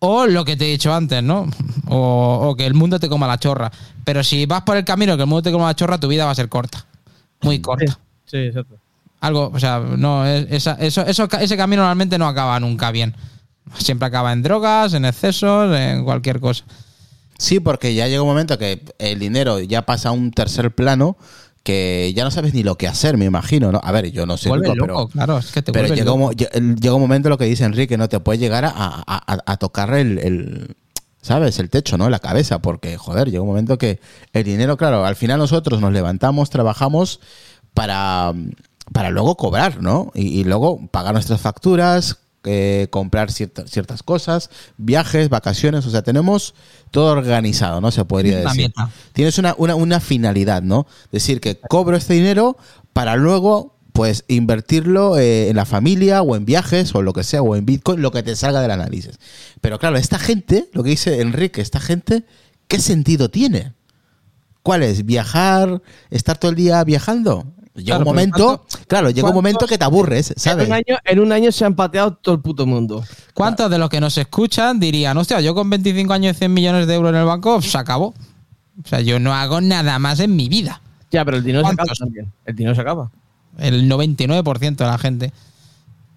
O lo que te he dicho antes, ¿no? O, o que el mundo te coma la chorra. Pero si vas por el camino que el mundo te coma la chorra, tu vida va a ser corta. Muy corta. Sí, exacto. Algo, o sea, no, es- esa- eso, eso, ese camino normalmente no acaba nunca bien. Siempre acaba en drogas, en excesos, en cualquier cosa. Sí, porque ya llega un momento que el dinero ya pasa a un tercer plano que ya no sabes ni lo que hacer, me imagino, ¿no? A ver, yo no soy rico, loco, pero, claro, es que te pero llega, un, loco. llega momento lo que dice Enrique, ¿no? Te puede llegar a, a- a- a tocar el, el- ¿sabes? El techo, ¿no? La cabeza, porque, joder, llega un momento que el dinero, claro, al final nosotros nos levantamos, trabajamos para, para luego cobrar, ¿no? Y, y luego pagar nuestras facturas, eh, comprar cierta- ciertas cosas, viajes, vacaciones, o sea, tenemos todo organizado, ¿no? Se podría decir. meta. Tienes una, una, una finalidad, ¿no? Decir que cobro este dinero para luego pues invertirlo eh, en la familia o en viajes o lo que sea, o en Bitcoin, lo que te salga del análisis. Pero claro, esta gente, lo que dice Enrique, esta gente, ¿qué sentido tiene? ¿Cuál es? ¿Viajar? ¿Estar todo el día viajando? Llega Claro, un momento, ¿cuánto- claro, llega un momento que te aburres, En ¿sabes? un, año, en un año se han pateado todo el puto mundo. ¿Cuántos de los que nos escuchan dirían, hostia, yo con 25 años y 100 millones de euros en el banco, se acabó? O sea, yo no hago nada más en mi vida. Ya, pero el dinero se acaba también. El dinero se acaba. El 99% de la gente.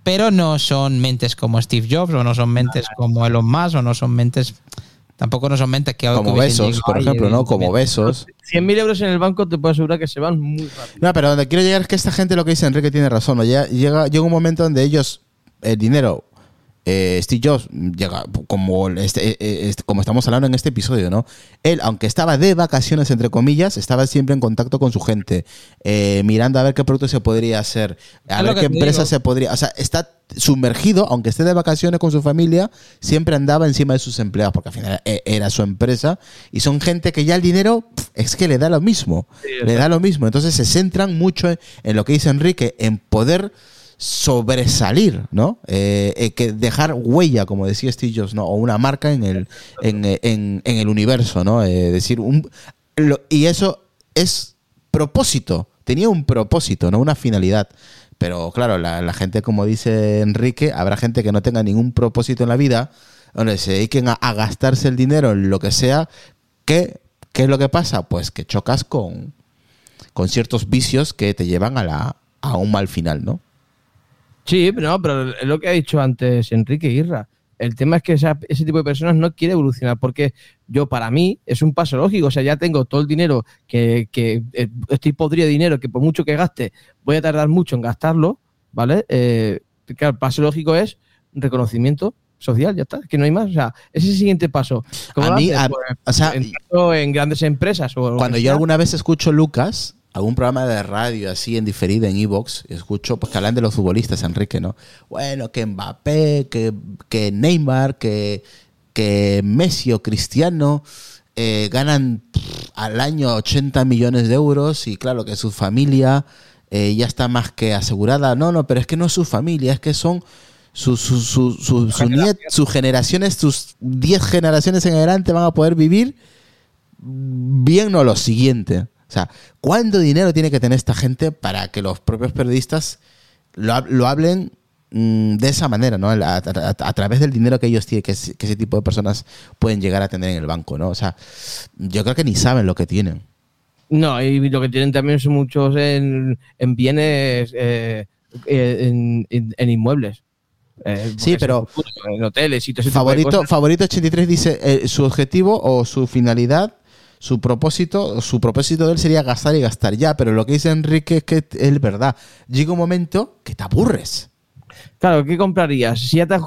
Pero no son mentes como Steve Jobs, o no son mentes como Elon Musk, o no son mentes. Tampoco no son mentes que. Como que besos, llegado por ejemplo, ¿no? Como besos. 100.000 euros en el banco te puedo asegurar que se van muy rápido. No, pero donde quiero llegar es que esta gente, lo que dice Enrique, tiene razón. ¿no? Llega, llega, llega un momento donde ellos, el dinero, eh, Steve Jobs, llega como, este, eh, eh, este- como estamos hablando en este episodio, ¿no? Él, aunque estaba de vacaciones, entre comillas, estaba siempre en contacto con su gente, eh, mirando a ver qué producto se podría hacer, a Es ver qué empresa digo. se podría. O sea, está sumergido, aunque esté de vacaciones con su familia, siempre andaba encima de sus empleados, porque al final eh, era su empresa, y son gente que ya el dinero es que le da lo mismo, le da lo mismo. Entonces se centran mucho en, en lo que dice Enrique, en poder sobresalir, ¿no? Eh, eh, que dejar huella, como decía Steve ¿no? O una marca en el, en, eh, en- en el universo, ¿no? Decir, un, lo- y eso es propósito, tenía un propósito, ¿no? Una finalidad. Pero claro, la, gente, como dice Enrique, habrá gente que no tenga ningún propósito en la vida, donde se dediquen a, a gastarse el dinero en lo que sea, ¿qué es lo que pasa? Pues que chocas con, con ciertos vicios que te llevan a, la, a un mal final, ¿no? Sí, pero no, pero es lo que ha dicho antes Enrique Irra. El tema es que esa- ese tipo de personas no quiere evolucionar porque yo, para mí, es un paso lógico. O sea, ya tengo todo el dinero que, que eh, estoy podrido de dinero, que por mucho que gaste, voy a tardar mucho en gastarlo, ¿vale? Eh, claro, el paso lógico es reconocimiento social, ya está, es que no hay más. O sea, ese es el siguiente paso. ¿Cómo A mí, a- Pues, o sea, entrando en grandes empresas o Cuando yo alguna vez escucho Lucas, algún programa de radio así en diferido en Evox, escucho pues que hablan de los futbolistas, Enrique, ¿no? Bueno, que Mbappé, que, que Neymar, que, que Messi o Cristiano eh, ganan pff, al año 80 millones de euros y claro que su familia eh, ya está más que asegurada. No, no, pero es que no es su familia, es que son sus su, su, sus generaciones, sus 10 generaciones en adelante van a poder vivir bien no lo siguiente. O sea, ¿cuánto dinero tiene que tener esta gente para que los propios periodistas lo, lo hablen mm, de esa manera, ¿no? A, a- a- a través del dinero que ellos tienen, que, ese- que ese tipo de personas pueden llegar a tener en el banco, ¿no? O sea, yo creo que ni saben lo que tienen. No, y lo que tienen también son muchos en, en bienes, eh, eh, en, en- en inmuebles. Eh, Sí, pero- En hoteles y de Favorito, favorito 83 dice eh, su objetivo o su finalidad, su propósito, su propósito de él sería gastar y gastar ya, pero lo que dice Enrique es que es verdad. Llega un momento que te aburres. Claro, ¿qué comprarías? Si ya te has-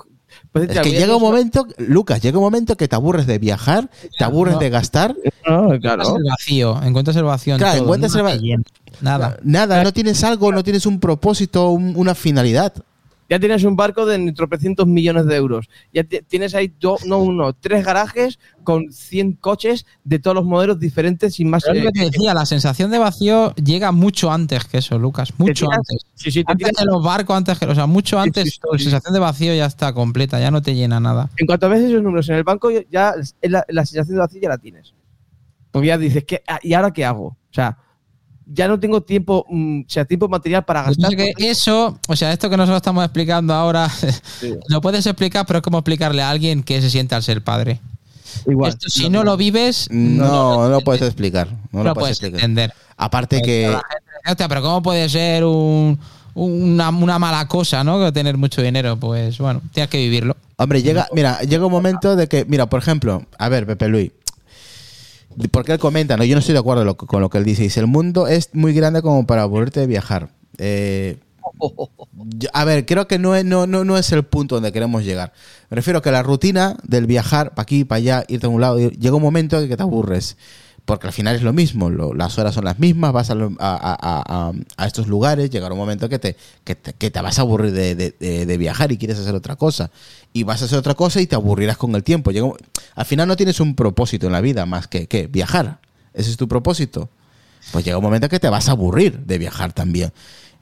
pues, Es que llega un momento, Lucas, llega un momento que te aburres de viajar, te aburres no. de gastar, No, Encuentras claro. el vacío, encuentras el vacío en Claro, todo, encuentras nada el va- te llena, Nada. nada, no tienes algo, no tienes un propósito, un- una finalidad. Ya tienes un barco de tropecientos millones de euros. Ya ti- tienes ahí, do- no uno, tres garajes con 100 coches de todos los modelos diferentes y más. Pero es lo eh, que te decía, la sensación de vacío llega mucho antes que eso, Lucas. Mucho tiras- antes. Sí, sí, te Antes que los barcos, antes que. O sea, mucho antes sí, sí. sensación de vacío ya está completa, ya no te llena nada. en cuanto ves esos números en el banco, ya la, la sensación de vacío ya la tienes. Porque ya dices, ¿qué, ah, ¿y ahora qué hago? O sea, ya no tengo tiempo, mm, o sea, tiempo material para gastar. que eso, o sea, esto que nosotros estamos explicando ahora, Sí. lo puedes explicar, pero es como explicarle a alguien que se siente al ser padre. Igual. esto, si no, lo vives, No, no, lo puedes explicar. No, lo lo puedes explicar. entender. Aparte que Hostia, pero ¿cómo puede ser un- una, una mala cosa, ¿no? Que tener mucho dinero. Pues bueno, tienes que vivirlo. Hombre, llega, mira, llega un momento de que, mira, por ejemplo, a ver, Pepe Luis, porque él comenta, ¿no? Yo no estoy de acuerdo lo- con lo que él dice. Dice, el mundo es muy grande como para aburrirte de viajar. Eh, yo- a ver, creo que no es, no, no, no es el punto donde queremos llegar. Me refiero a que la rutina del viajar para aquí, para allá, irte a un lado, ir- llega un momento en que te aburres. Porque al final es lo mismo, las horas son las mismas, vas a, a- a- a- estos lugares, llegará un momento que te, que te, que te vas a aburrir de, de- de- viajar y quieres hacer otra cosa. Y vas a hacer otra cosa y te aburrirás con el tiempo. Llega al final no tienes un propósito en la vida más que, que viajar. Ese es tu propósito. Pues llega un momento que te vas a aburrir de viajar también.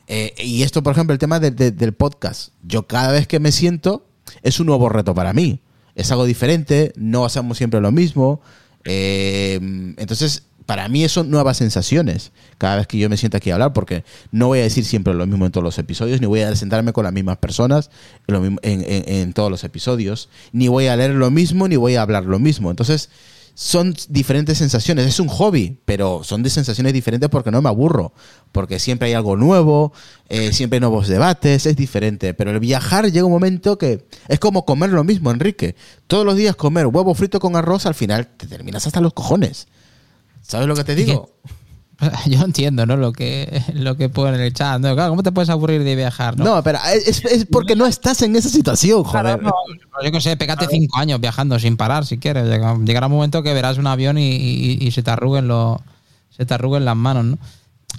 Eh, y esto, por ejemplo, el tema de- de- del podcast. Yo cada vez que me siento es un nuevo reto para mí. Es algo diferente, no hacemos siempre lo mismo. Eh, entonces, para mí son nuevas sensaciones cada vez que yo me siento aquí a hablar, porque no voy a decir siempre lo mismo en todos los episodios, ni voy a sentarme con las mismas personas en, todos los episodios, ni voy a leer lo mismo, ni voy a hablar lo mismo. Entonces, son diferentes sensaciones. Es un hobby, pero son de sensaciones diferentes porque no me aburro. Porque siempre hay algo nuevo, eh, siempre hay nuevos debates, es diferente. Pero el viajar llega un momento que es como comer lo mismo, Enrique. Todos los días comer huevo frito con arroz, al final te terminas hasta los cojones. ¿Sabes lo que te digo? Yo entiendo, ¿no? Lo que, lo que pone en el chat. ¿no? Claro, ¿cómo te puedes aburrir de viajar? No, No, pero es, es porque no estás en esa situación, joder. Claro, no, yo qué sé, pégate cinco años viajando sin parar si quieres. Llega- Llegará un momento que verás un avión y, y- y se te arruguen los, se te arruguen las manos, ¿no?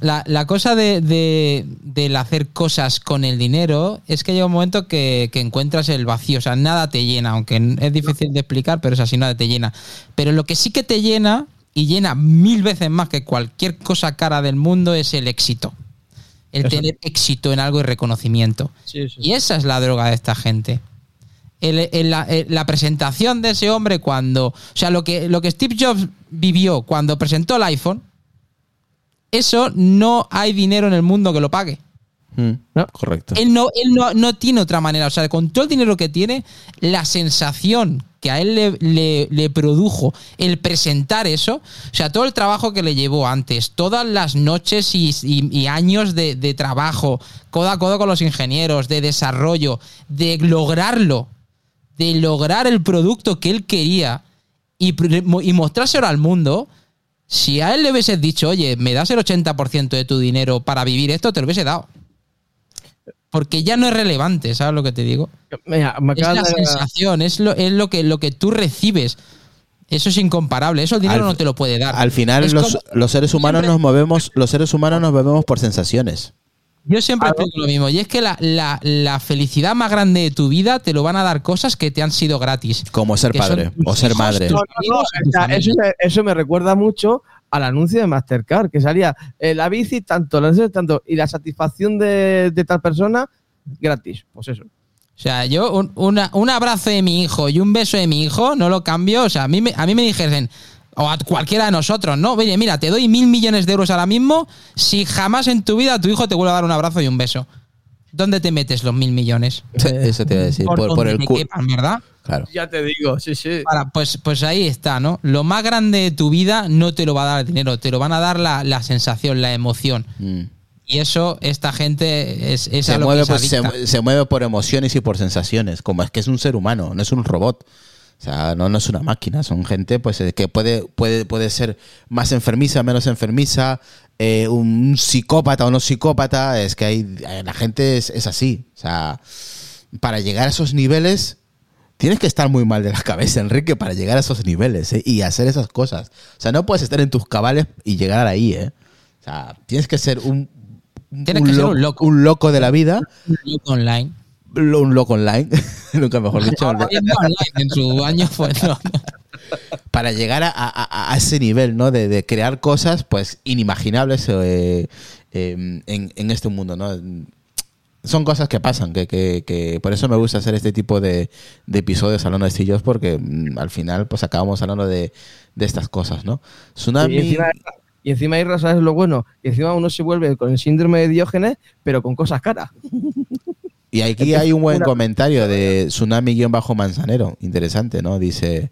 La, la cosa de, de- del hacer cosas con el dinero es que llega un momento que, que encuentras el vacío. O sea, nada te llena, aunque es difícil de explicar, pero es así, nada te llena. Pero lo que sí que te llena, y llena mil veces más que cualquier cosa cara del mundo, es el éxito. El Eso. tener éxito en algo y reconocimiento. Sí, sí. Y esa es la droga de esta gente. El- el- la, el- la presentación de ese hombre cuando. O sea, lo que, lo que Steve Jobs vivió cuando presentó el iPhone, eso no hay dinero en el mundo que lo pague. Mm, No. Correcto. Él, no, él no, no tiene otra manera. O sea, con todo el dinero que tiene, la sensación que a él le, le- le produjo el presentar eso, o sea, todo el trabajo que le llevó antes, todas las noches y, y- y años de, de trabajo, codo a codo con los ingenieros, de desarrollo, de lograrlo, de lograr el producto que él quería y, y mostrárselo al mundo. Si a él le hubieses dicho, oye, me das el 80% de tu dinero para vivir esto, te lo hubiese dado. Porque ya no es relevante, ¿sabes lo que te digo? Mira, me Es la de- sensación, es lo, es lo que lo que tú recibes. Eso es incomparable, eso el dinero Al- no te lo puede dar. Al final los, como- los seres humanos siempre- nos movemos, los seres humanos nos movemos por sensaciones. yo siempre explico lo mismo, y es que la, la- la felicidad más grande de tu vida te lo van a dar cosas que te han sido gratis. Como ser padre o ser madre. No, no, no, o sea, eso, eso me recuerda mucho al anuncio de Mastercard, que salía eh, la bici tanto, la bici tanto, y la satisfacción de, de tal persona gratis. Pues eso. O sea, yo un, un abrazo de mi hijo y un beso de mi hijo no lo cambio. O sea, a mí a mí me dijesen, o a cualquiera de nosotros, no, oye, mira, te doy mil millones de euros ahora mismo si jamás en tu vida tu hijo te vuelve a dar un abrazo y un beso. ¿Dónde te metes los mil millones? Eso te iba a decir. Por, por donde el te cu- quepan, ¿verdad? Claro. Ya te digo, sí, sí. Para, pues, pues ahí está, ¿no? Lo más grande de tu vida no te lo va a dar el dinero, te lo van a dar la, la sensación, la emoción. Mm. Y eso, esta gente es, es a Se lo mueve, que pues, se se, adicta. se mueve por emociones y por sensaciones. Como es que es un ser humano, no es un robot. O sea, no, no es una máquina. Son gente pues eh, que puede, puede, puede ser más enfermiza, menos enfermiza, eh, un psicópata o no psicópata. Es que hay, eh, la gente es, es así. O sea, para llegar a esos niveles Tienes que estar muy mal de la cabeza, Enrique, para llegar a esos niveles ¿eh? y hacer esas cosas. O sea, no puedes estar en tus cabales y llegar ahí, ¿eh? O sea, tienes que ser un, Tienes que ser un loco. un loco de la vida, online. lo- un loco online, nunca mejor dicho, online en su año fue. no. Para llegar a, a- a ese nivel, ¿no? De, de crear cosas, pues, inimaginables eh, eh, en, en este mundo, ¿no? Son cosas que pasan, que, que, que por eso me gusta hacer este tipo de, de episodios hablando de Steve Jobs, porque mm, al final, pues, acabamos hablando de, de estas cosas, ¿no? Tsunami... Y encima, y encima Irra, ¿sabes lo bueno? Y encima uno se vuelve con el síndrome de Diógenes, pero con cosas caras. Y aquí hay un buen comentario de Tsunami-Manzanero. Interesante, ¿no? Dice: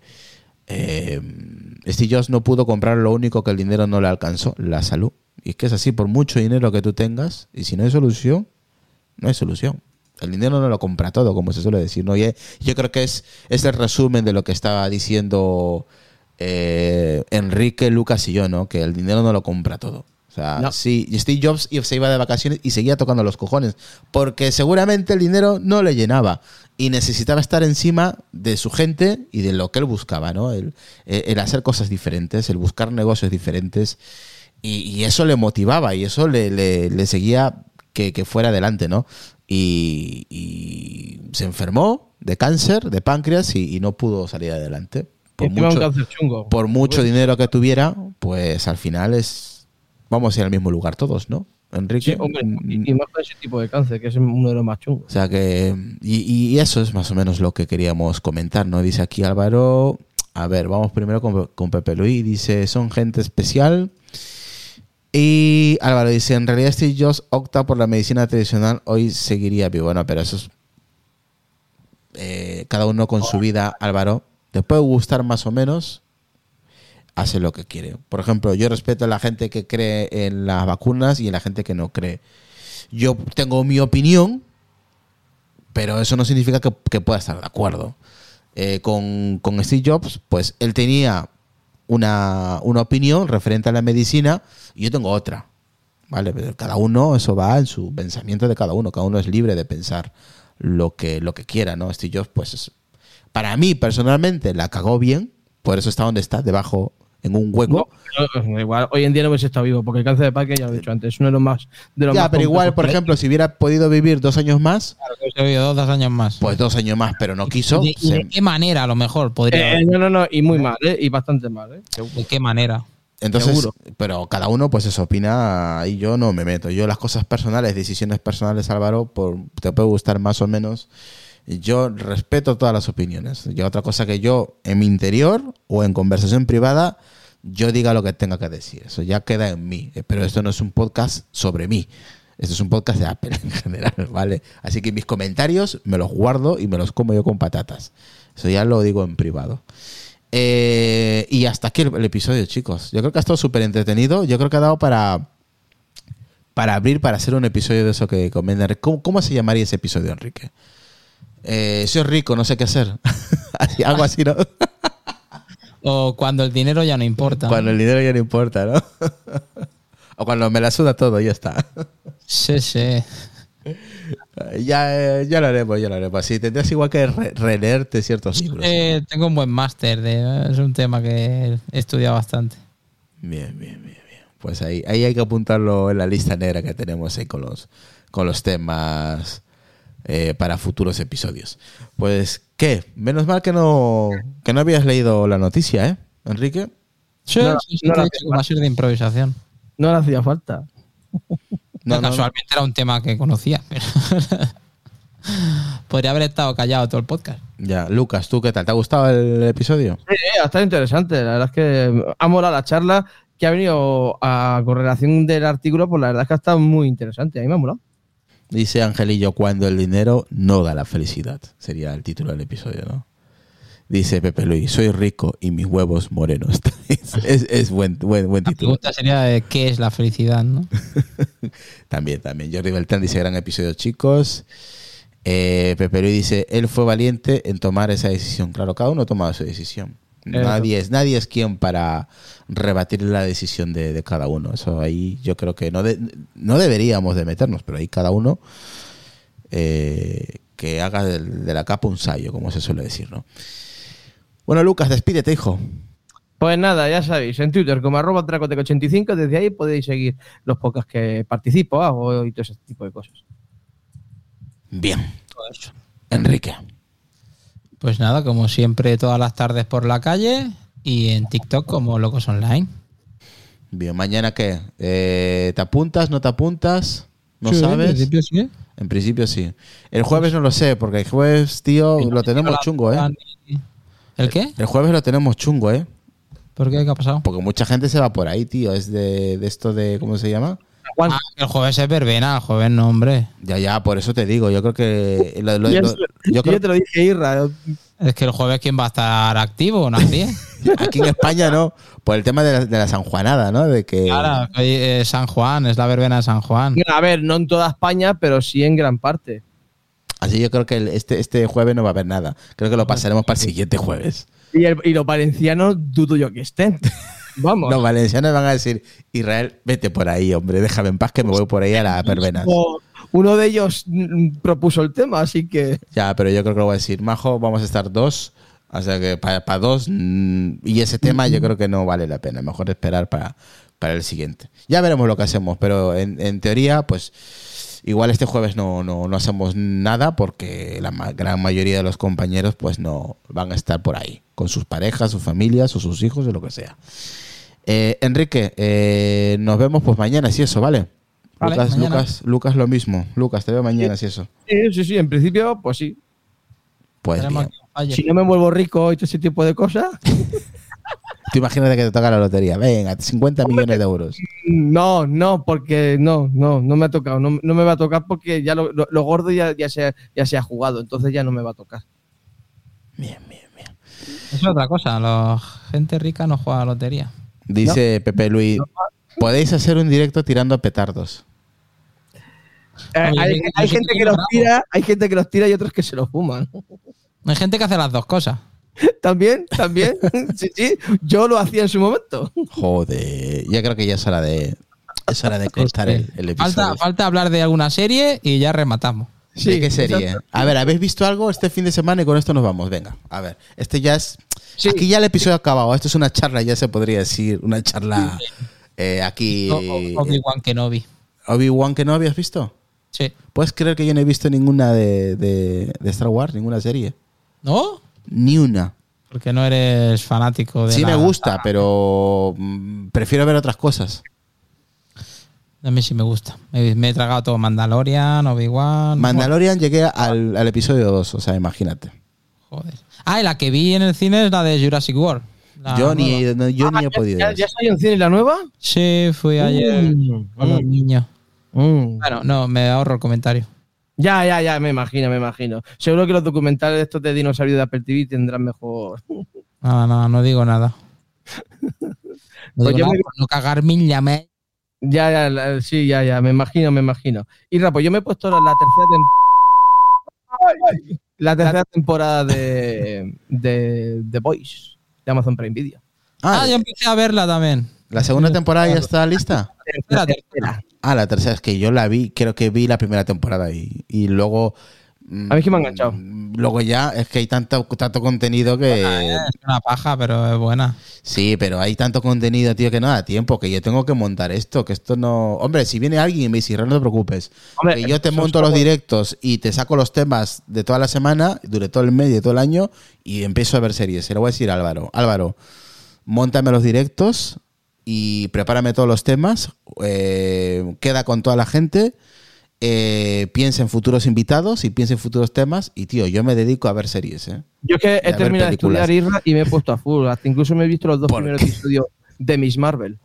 eh, Steve Jobs no pudo comprar lo único que el dinero no le alcanzó, la salud. Y es que es así, por mucho dinero que tú tengas, y si no hay solución, no hay solución. El dinero no lo compra todo, como se suele decir. ¿no? Y yo creo que es, es el resumen de lo que estaba diciendo eh, Enrique, Lucas y yo, ¿no? Que el dinero no lo compra todo. O sea, No. sí, y Steve Jobs se iba de vacaciones y seguía tocando los cojones, porque seguramente el dinero no le llenaba y necesitaba estar encima de su gente y de lo que él buscaba, ¿no? El, eh, el hacer cosas diferentes, el buscar negocios diferentes y, y eso le motivaba y eso le, le- le seguía que, que fuera adelante, ¿no? Y, y se enfermó de cáncer, de páncreas y, y no pudo salir adelante. Por mucho, cáncer chungo. por mucho dinero que tuviera, pues al final es vamos a ir al mismo lugar todos, ¿no? Enrique. Sí, hombre, y, y más con ese tipo de cáncer, que es uno de los más chungos. O sea que y, y eso es más o menos lo que queríamos comentar, ¿no? Dice aquí Álvaro, a ver, vamos primero con, con Pepe Luis, dice, son gente especial. Y Álvaro dice, en realidad Steve Jobs opta por la medicina tradicional, hoy seguiría vivo. Bueno, pero eso es eh, cada uno con su vida, Álvaro. Te puede gustar más o menos, hace lo que quiere. Por ejemplo, yo respeto a la gente que cree en las vacunas y a la gente que no cree. Yo tengo mi opinión, pero eso no significa que, pueda estar de acuerdo. Eh, con, Steve Jobs, pues él tenía una, una opinión referente a la medicina y yo tengo otra. ¿Vale? Pero cada uno, eso va en su pensamiento de cada uno. Cada uno es libre de pensar lo que, lo que quiera, ¿no? Steve Jobs, pues, es- para mí, personalmente, la cagó bien. Por eso está donde está, debajo, en un hueco. No, igual, hoy en día no hubiese estado vivo, porque el cáncer de páncreas, ya lo he dicho antes, es uno de los más. De los ya, más pero igual, por ejemplo, si hubiera podido vivir dos años más, Claro, que se vivió dos, dos años más. pues dos años más, pero no quiso. ¿Y de, y se- de qué manera a lo mejor podría Eh, no, no, no, y muy mal, ¿eh? Y bastante mal, ¿eh? ¿De qué manera? Entonces, Seguro. pero cada uno pues eso opina y yo no me meto. Yo las cosas personales, decisiones personales, Álvaro, por, te puede gustar más o menos. Yo respeto todas las opiniones. Yo otra cosa que yo en mi interior o en conversación privada, yo diga lo que tenga que decir. Eso ya queda en mí. Eh, Pero esto no es un podcast sobre mí. Esto es un podcast de Apple en general, ¿vale? Así que mis comentarios me los guardo y me los como yo con patatas. Eso ya lo digo en privado. Eh, y hasta aquí el, episodio, chicos. Yo creo que ha estado súper entretenido. Yo creo que ha dado para, para abrir, para hacer un episodio de eso que comentan. ¿Cómo, cómo se llamaría ese episodio, Enrique? Eh, soy rico, no sé qué hacer. Así- Algo así, ¿no? O cuando el dinero ya no importa. Cuando el dinero ya no importa, ¿no? o cuando me la suda todo, ya está. Sí, sí. ya, eh, ya lo haremos, ya lo haremos. Sí, tendrías igual que re- releerte ciertos libros. Eh, tengo un buen máster, es un tema que he estudiado bastante. Bien, bien, bien, bien. Pues ahí, ahí hay que apuntarlo en la lista negra que tenemos ahí con los, con los temas eh, para futuros episodios. Pues, ¿qué? Menos mal que no, que no habías leído la noticia, ¿eh, Enrique? Sí, No, sí, sí, no te la he dicho que va a ser de improvisación. No le hacía falta. No, no, Casualmente era un tema que conocía. pero Podría haber estado callado todo el podcast. Ya, Lucas, ¿tú qué tal? ¿Te ha gustado el episodio? Sí, ha estado interesante. La verdad es que ha molado la charla que ha venido a correlación del artículo, pues la verdad es que ha estado muy interesante. A mí me ha molado. Dice Angelillo, cuando el dinero no da la felicidad. Sería el título del episodio, ¿no? Dice Pepe Luis, soy rico y mis huevos morenos. es, es- es buen, buen, buen La título. pregunta sería de qué es la felicidad, ¿no? También, también. Jordi Beltrán dice, gran episodio, chicos. Eh, Pepe Luis dice, él fue valiente en tomar esa decisión. Claro, cada uno ha tomado su decisión. Nadie es, nadie es quien para rebatir la decisión de, de cada uno. Eso ahí yo creo que no, de- no deberíamos de meternos, pero ahí cada uno eh, que haga de, la capa un sayo, como se suele decir, ¿no? Bueno, Lucas, despídete, hijo. Pues nada, ya sabéis, en Twitter como arroba tracoteco85, desde ahí podéis seguir los podcasts que participo, hago y todo ese tipo de cosas. Bien. Enrique. Pues nada, como siempre, todas las tardes por la calle y en TikTok como Locos Online. Bien, mañana qué? Eh, ¿Te apuntas? ¿No te apuntas? ¿No Sí, en sabes? principio sí. En principio sí. El jueves no lo sé, porque el jueves, tío, lo tenemos chungo, ¿eh? ¿El qué? El jueves lo tenemos chungo, ¿eh? ¿Por qué? ¿Qué ha pasado? Porque mucha gente se va por ahí, tío. Es de, de esto de, ¿cómo se llama? Juan, Ah, el jueves es verbena, el jueves no, hombre. Ya, ya, por eso te digo. Yo creo que... lo- lo- yo, lo- yo creo yo te lo dije, Irra. Es que el jueves, ¿quién va a estar activo? Nadie. aquí en España no. Por el tema de la, de la sanjuanada, ¿no? De que... Claro, es San Juan, es la verbena de San Juan. A ver, no en toda España, pero sí en gran parte. Así yo creo que el- este, este jueves no va a haber nada. Creo que lo pasaremos para el siguiente jueves. Y, el- y los valencianos dudo yo que estén. Vamos. Los valencianos van a decir, Israel, vete por ahí, hombre, déjame en paz que me voy por ahí a las verbenas. O uno de ellos mm, propuso el tema, así que Ya, pero yo creo que lo voy a decir, Majo, vamos a estar dos, o sea que para, dos, mm, y ese tema yo creo que no vale la pena, mejor esperar para, para el siguiente. Ya veremos lo que hacemos, pero en, en teoría, pues igual este jueves no, no, no hacemos nada porque la gran mayoría de los compañeros pues no van a estar por ahí, con sus parejas, sus familias o sus hijos o lo que sea. Eh, Enrique, eh, nos vemos pues mañana, si eso, ¿vale? Vale, Lucas, mañana. Lucas, Lucas lo mismo. Lucas, te veo mañana, si eso. sí, sí, sí, en principio, pues sí. Pues bien. Si no me vuelvo rico y todo ese tipo de cosas, Tú imagínate que te toca la lotería. Venga, 50 millones de euros. no, no, porque no, no, no me ha tocado. No, no me va a tocar porque ya lo, lo- lo gordo ya, ya, se, ha- ya se ha jugado, entonces ya no me va a tocar. Bien, bien, es otra cosa, la gente rica no juega a la lotería. Dice Pepe Luis, podéis hacer un directo tirando petardos. Eh, hay, gente que los tira, hay gente que los tira y otros que se los fuman. Hay gente que hace las dos cosas. También, también. sí, sí. Yo lo hacía en su momento. Joder, ya creo que ya es hora de, es hora de cortar el, el episodio. Falta, falta hablar de alguna serie y ya rematamos. ¿De qué serie? exacto. A ver, ¿habéis visto algo este fin de semana y con esto nos vamos? Venga, a ver. Este ya es... Sí. Aquí ya el episodio ha acabado. Esto es una charla, ya se podría decir. Una charla eh, aquí... Obi-Wan Kenobi. Obi-Wan no habías visto. Sí. ¿Puedes creer que yo no he visto ninguna de, de- de Star Wars? Ninguna serie. ¿No? Ni una. Porque no eres fanático de Sí la me gusta, pero mm, prefiero ver otras cosas. A mí sí me gusta. Me, me he tragado todo Mandalorian, Obi-Wan. Mandalorian llegué al, al episodio 2, o sea, imagínate. Joder. Ah, y la que vi en el cine es la de Jurassic World. La yo ni, no, yo ni he Ah, ¿Ya, podido. ya, ver. ya salió en cine la nueva? Sí, fui ayer Mm, con los mm. niños. Mm. Bueno, no, me ahorro el comentario. Ya, ya, ya, me imagino, me imagino. Seguro que los documentales de estos de dinosaurios de Apple TV tendrán mejor. Nada, nada, no digo nada. No, Pues digo yo nada me- por no cagar mil llamé. Ya, ya, la- sí, ya, ya, me imagino, me imagino. Y pues yo me he puesto la, la tercera temporada. La tercera temporada de, de The Voice de Amazon Prime Video. Ah, Ah, yo empecé a verla también. ¿la segunda temporada ya está lista? La tercera. Ah, la tercera es que yo la vi, creo que vi la primera temporada y, y luego... A mí es que me ha enganchado. mm, Luego ya es que hay tanto, tanto contenido que... Es una paja, pero es buena. Sí, pero hay tanto contenido, tío, que no da tiempo, que yo tengo que montar esto, que esto no... Hombre, si viene alguien y me dice, "Israel, no te preocupes, Hombre, que yo te monto los como- directos y te saco los temas de toda la semana, durante todo el mes y de todo el año, y empiezo a ver series. Se lo voy a decir a Álvaro. Álvaro, montame los directos y prepárame todos los temas, eh, queda con toda la gente, eh, piensa en futuros invitados y piensa en futuros temas, y tío, yo me dedico a ver series, ¿eh? Yo es que he terminado de estudiar Irra y me he puesto a full. Hasta incluso me he visto los dos ¿Por primeros qué? episodios de Miss Marvel.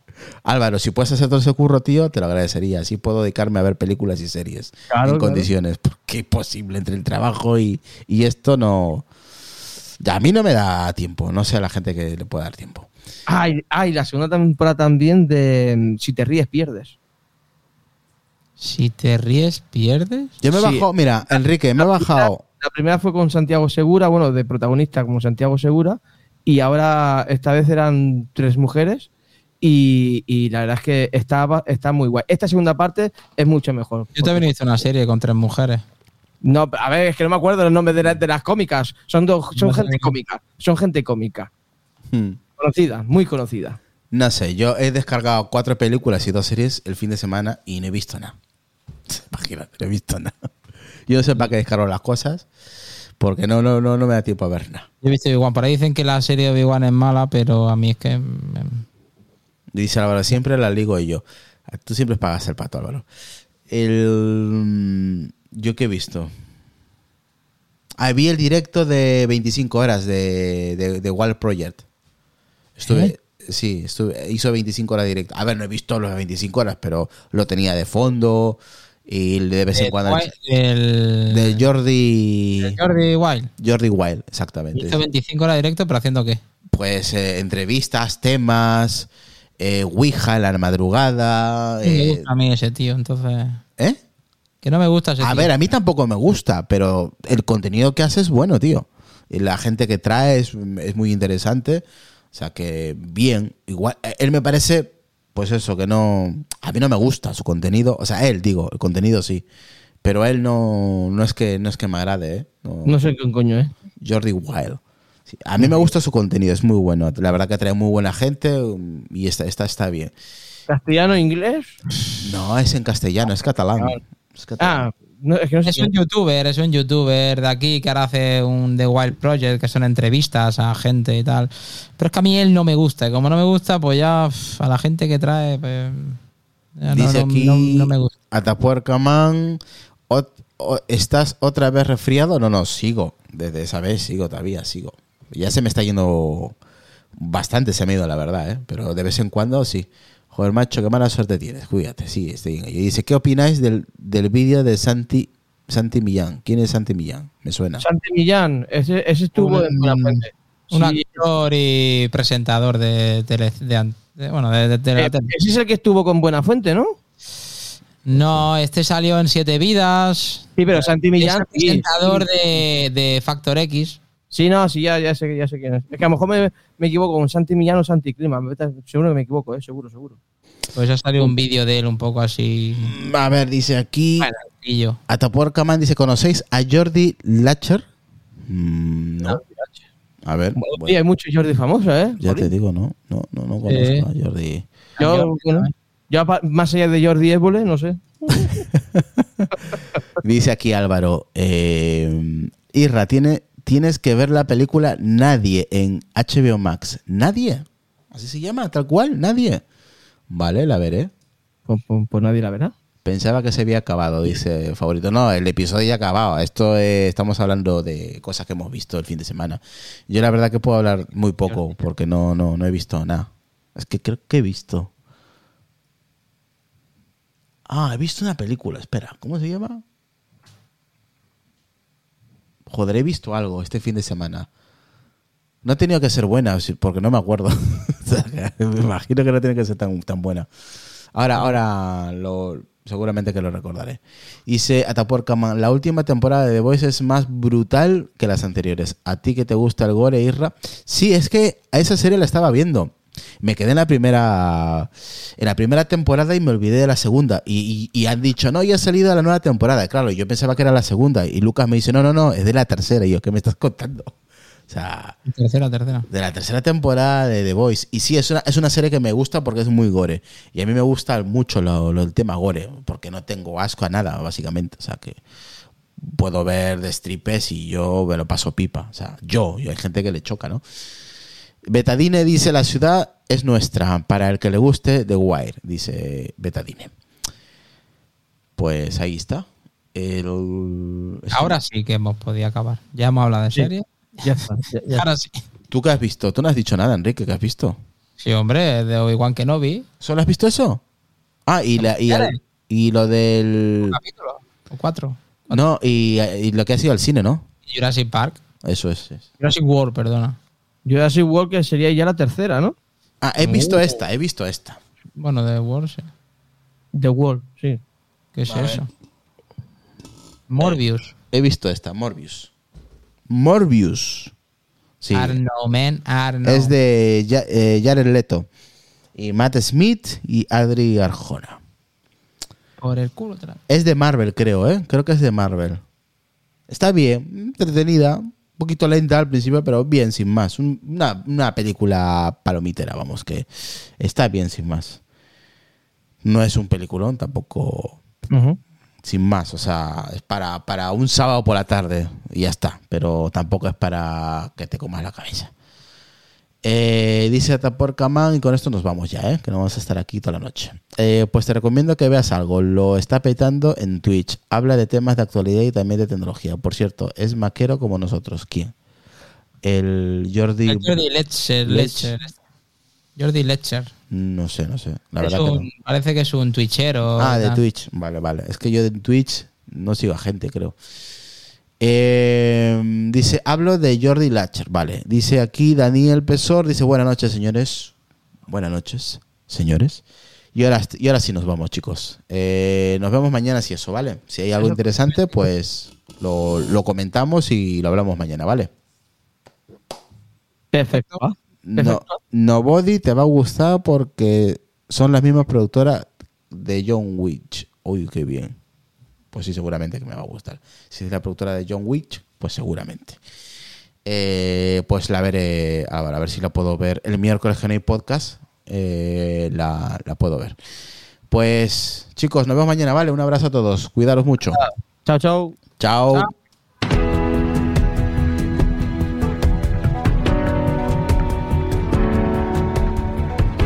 Álvaro, si puedes hacer todo ese curro, tío, te lo agradecería. Así puedo dedicarme a ver películas y series Claro, en claro. condiciones. Porque es posible entre el trabajo y, y esto no. Ya, a mí no me da tiempo. No sé a la gente que le pueda dar tiempo. Ay, ay, la segunda temporada también de mm, Si te ríes, pierdes. Si te ríes, pierdes. Yo me he Sí. bajado, mira, Enrique, me he bajado. La primera fue con Santiago Segura, bueno, de protagonista como Santiago Segura, y ahora esta vez eran tres mujeres, y, y la verdad es que estaba, está muy guay. Esta segunda parte es mucho mejor. Yo también hice una serie con tres mujeres. No, a ver, es que no me acuerdo los nombres de, la- de las cómicas. Son, dos, son No sé. gente cómica. Son gente cómica. Hmm. Conocida, muy conocida. No sé, yo he descargado cuatro películas y dos series el fin de semana y no he visto nada. Imagínate, no he visto nada. Yo no sé para qué descargo las cosas, porque no, no, no, no me da tiempo a ver nada. Yo he visto Obi-Wan. Por ahí dicen que la serie de Obi-Wan es mala, pero a mí es que. mm, Dice Álvaro, siempre la ligo yo. Tú siempre pagas el pato, Álvaro. El, ¿Yo qué he visto? Ah, vi el directo de 25 horas de, de, de Wild Project. Estuve, sí, estuve, hizo 25 horas directo. A ver, no he visto los 25 horas, pero lo tenía de fondo y de vez en cuando... El, Del Jordi... el Jordi Wild. Jordi Wild, exactamente. Hizo 25 horas directo, pero haciendo qué? Pues eh, entrevistas, temas, eh, Ouija en la madrugada... No me eh, gusta a mí ese tío, entonces. ¿Eh? Que no me gusta ese A tío. ver, a mí tampoco me gusta, pero el contenido que hace es bueno, tío. Y la gente que trae es, es muy interesante. O sea que bien. Igual, eh, él me parece, pues eso, que no. A mí no me gusta su contenido. O sea, él, digo, el contenido sí. Pero él no, no es que no es que me agrade, ¿eh? No- No sé qué coño es. Jordi Wild. Sí, a mí me gusta su contenido, es muy bueno. La verdad que trae muy buena gente y está, está, está bien. ¿Castellano, inglés? No, es en castellano, es catalán. Es catalán. Ah, no, es que no sé. Es un youtuber, es un youtuber de aquí que ahora hace un The Wild Project, que son entrevistas a gente y tal. Pero es que a mí él no me gusta. Y como no me gusta, pues ya a la gente que trae, pues. ya no- Dice no, aquí no- no me gusta. Atapuerca Man, ot- o- ¿estás otra vez resfriado? No, no, sigo. Desde esa vez sigo todavía, sigo. Ya se me está yendo bastante, se me ha ido la verdad, ¿eh? Pero de vez en cuando sí. Joder, macho, qué mala suerte tienes. Cuídate, sí, estoy en ello. Y dice, ¿qué opináis del, del vídeo de Santi, Santi Millán? ¿Quién es Santi Millán? Me suena. Santi Millán, ese, ese estuvo en Buena Fuente. Un Sí, actor y presentador de tele. De, an- de- bueno, de, de- de la eh, tele. ese es el que estuvo con Buena Fuente, ¿no? No, este salió en Siete Vidas. Sí, pero Santi Es Millán. el sí, presentador sí. de, de Factor X. Sí, no, sí, ya, ya, sé, ya sé quién es. Es que a lo mejor me, me equivoco con Santi Millán o Santi Clima. Seguro que me equivoco, ¿eh? Seguro, seguro. Pues ha salido un vídeo de él un poco así. A ver, dice aquí... Y yo. Atapuerca Man dice, ¿conocéis a Jordi Lacher? Mm, no. A ver, Bueno, bueno, hay muchos Jordi famosos, ¿eh? ya te digo, no, no, no, no conozco Eh. a Jordi. Yo, bueno, ¿no? yo más allá de Jordi Évole, no sé. Dice aquí Álvaro, eh, Irra, tiene, tienes que ver la película Nadie en HBO Max. ¿Nadie? ¿Así se llama? ¿Tal cual? ¿Nadie? Vale, la veré. Pues, pues- pues nadie la verá. Pensaba que se había acabado, dice favorito. No, el episodio ya ha acabado. Esto estamos hablando de cosas que hemos visto el fin de semana. Yo la verdad que puedo hablar muy poco porque no, no, no he visto nada. Es que creo que he visto. Ah, he visto una película. Espera, ¿cómo se llama? Joder, he visto algo este fin de semana. No ha tenido que ser buena, porque no me acuerdo. Me imagino que no tiene que ser tan, tan buena. Ahora, ahora lo, seguramente que lo recordaré. Dice Atapuercaman, la última temporada de The Voice es más brutal que las anteriores. ¿A ti que te gusta el gore, Irra? Sí, es que a esa serie la estaba viendo. Me quedé en la primera en la primera temporada y me olvidé de la segunda. Y, y- y han dicho, no, ya ha salido la nueva temporada. Claro, yo pensaba que era la segunda. Y Lucas me dice, no, no, no, es de la tercera. Y yo, ¿qué me estás contando? O sea, Tercera, tercera. de la tercera temporada de The Voice. Y sí, es una, es una serie que me gusta porque es muy gore. Y a mí me gusta mucho lo, lo- el tema gore, porque no tengo asco a nada, básicamente. O sea, que puedo ver de stripes y yo me lo paso pipa. O sea, yo, y hay gente que le choca, ¿no? Betadine dice, la ciudad es nuestra, para el que le guste The Wire, dice Betadine. Pues ahí está. El- Ahora sí que hemos podido acabar. Ya hemos hablado de Sí. serie. Ya está. ya- ya Ahora sí. ¿Tú qué has visto? Tú no has dicho nada, Enrique, ¿qué has visto? Sí, hombre, de Obi-Wan Kenobi. ¿Solo has visto eso? Ah, y, la, y, el- y lo del... Un capítulo. O cuatro. No, y, y lo que ha sido el cine, ¿no? Jurassic Park. Eso es. es. Jurassic World, perdona. Jurassic World que sería ya la tercera, ¿no? Ah, he visto esta, he visto esta. Bueno, de World, sí. The World, sí. ¿Qué es eso? Morbius. He visto esta, Morbius. Morbius. Sí. I don't know, man. I don't know. Es de eh, Jared Leto. Y Matt Smith y Adri Arjona. Por el culo. Es de Marvel, creo, ¿eh? Creo que es de Marvel. Está bien, entretenida. Un poquito lenta al principio, pero bien, sin más. Un- Una, una película palomitera, vamos, que está bien, sin más. No es un peliculón, tampoco sin más. O sea, es para, para un sábado por la tarde y ya está. Pero tampoco es para que te comas la cabeza. Eh, dice Taporcaman y con esto nos vamos ya, ¿eh? que no vamos a estar aquí toda la noche. Eh, pues te recomiendo que veas algo. Lo está petando en Twitch. Habla de temas de actualidad y también de tecnología. Por cierto, es maquero como nosotros. ¿Quién? El Jordi. El Jordi Letcher. Letcher. Jordi Letcher. No sé, no sé. La verdad que un- no. Parece que es un twitchero. Ah, de tal. Twitch. Vale, vale. Es que yo de Twitch no sigo a gente, creo. Eh, dice, hablo de Jordi Latcher. Vale. Dice aquí Daniel Pesor. Dice, buenas noches, señores. Buenas noches, señores. Y ahora, y ahora sí nos vamos, chicos. Eh, nos vemos mañana si eso, ¿vale? Si hay algo interesante, pues lo, lo comentamos y lo hablamos mañana, ¿vale? Perfecto. No. Nobody te va a gustar porque son las mismas productoras de John Wick. Uy, qué bien. Pues sí, seguramente que me va a gustar. Si es la productora de John Wick, pues seguramente. Eh, pues la veré ahora, a ver si la puedo ver. El miércoles que no hay podcast, eh, la, la puedo ver. Pues chicos, nos vemos mañana, ¿vale? Un abrazo a todos. Cuidaros mucho. Chao, chao. Chao. Chao.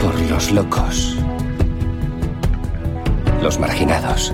Por los locos. Los marginados.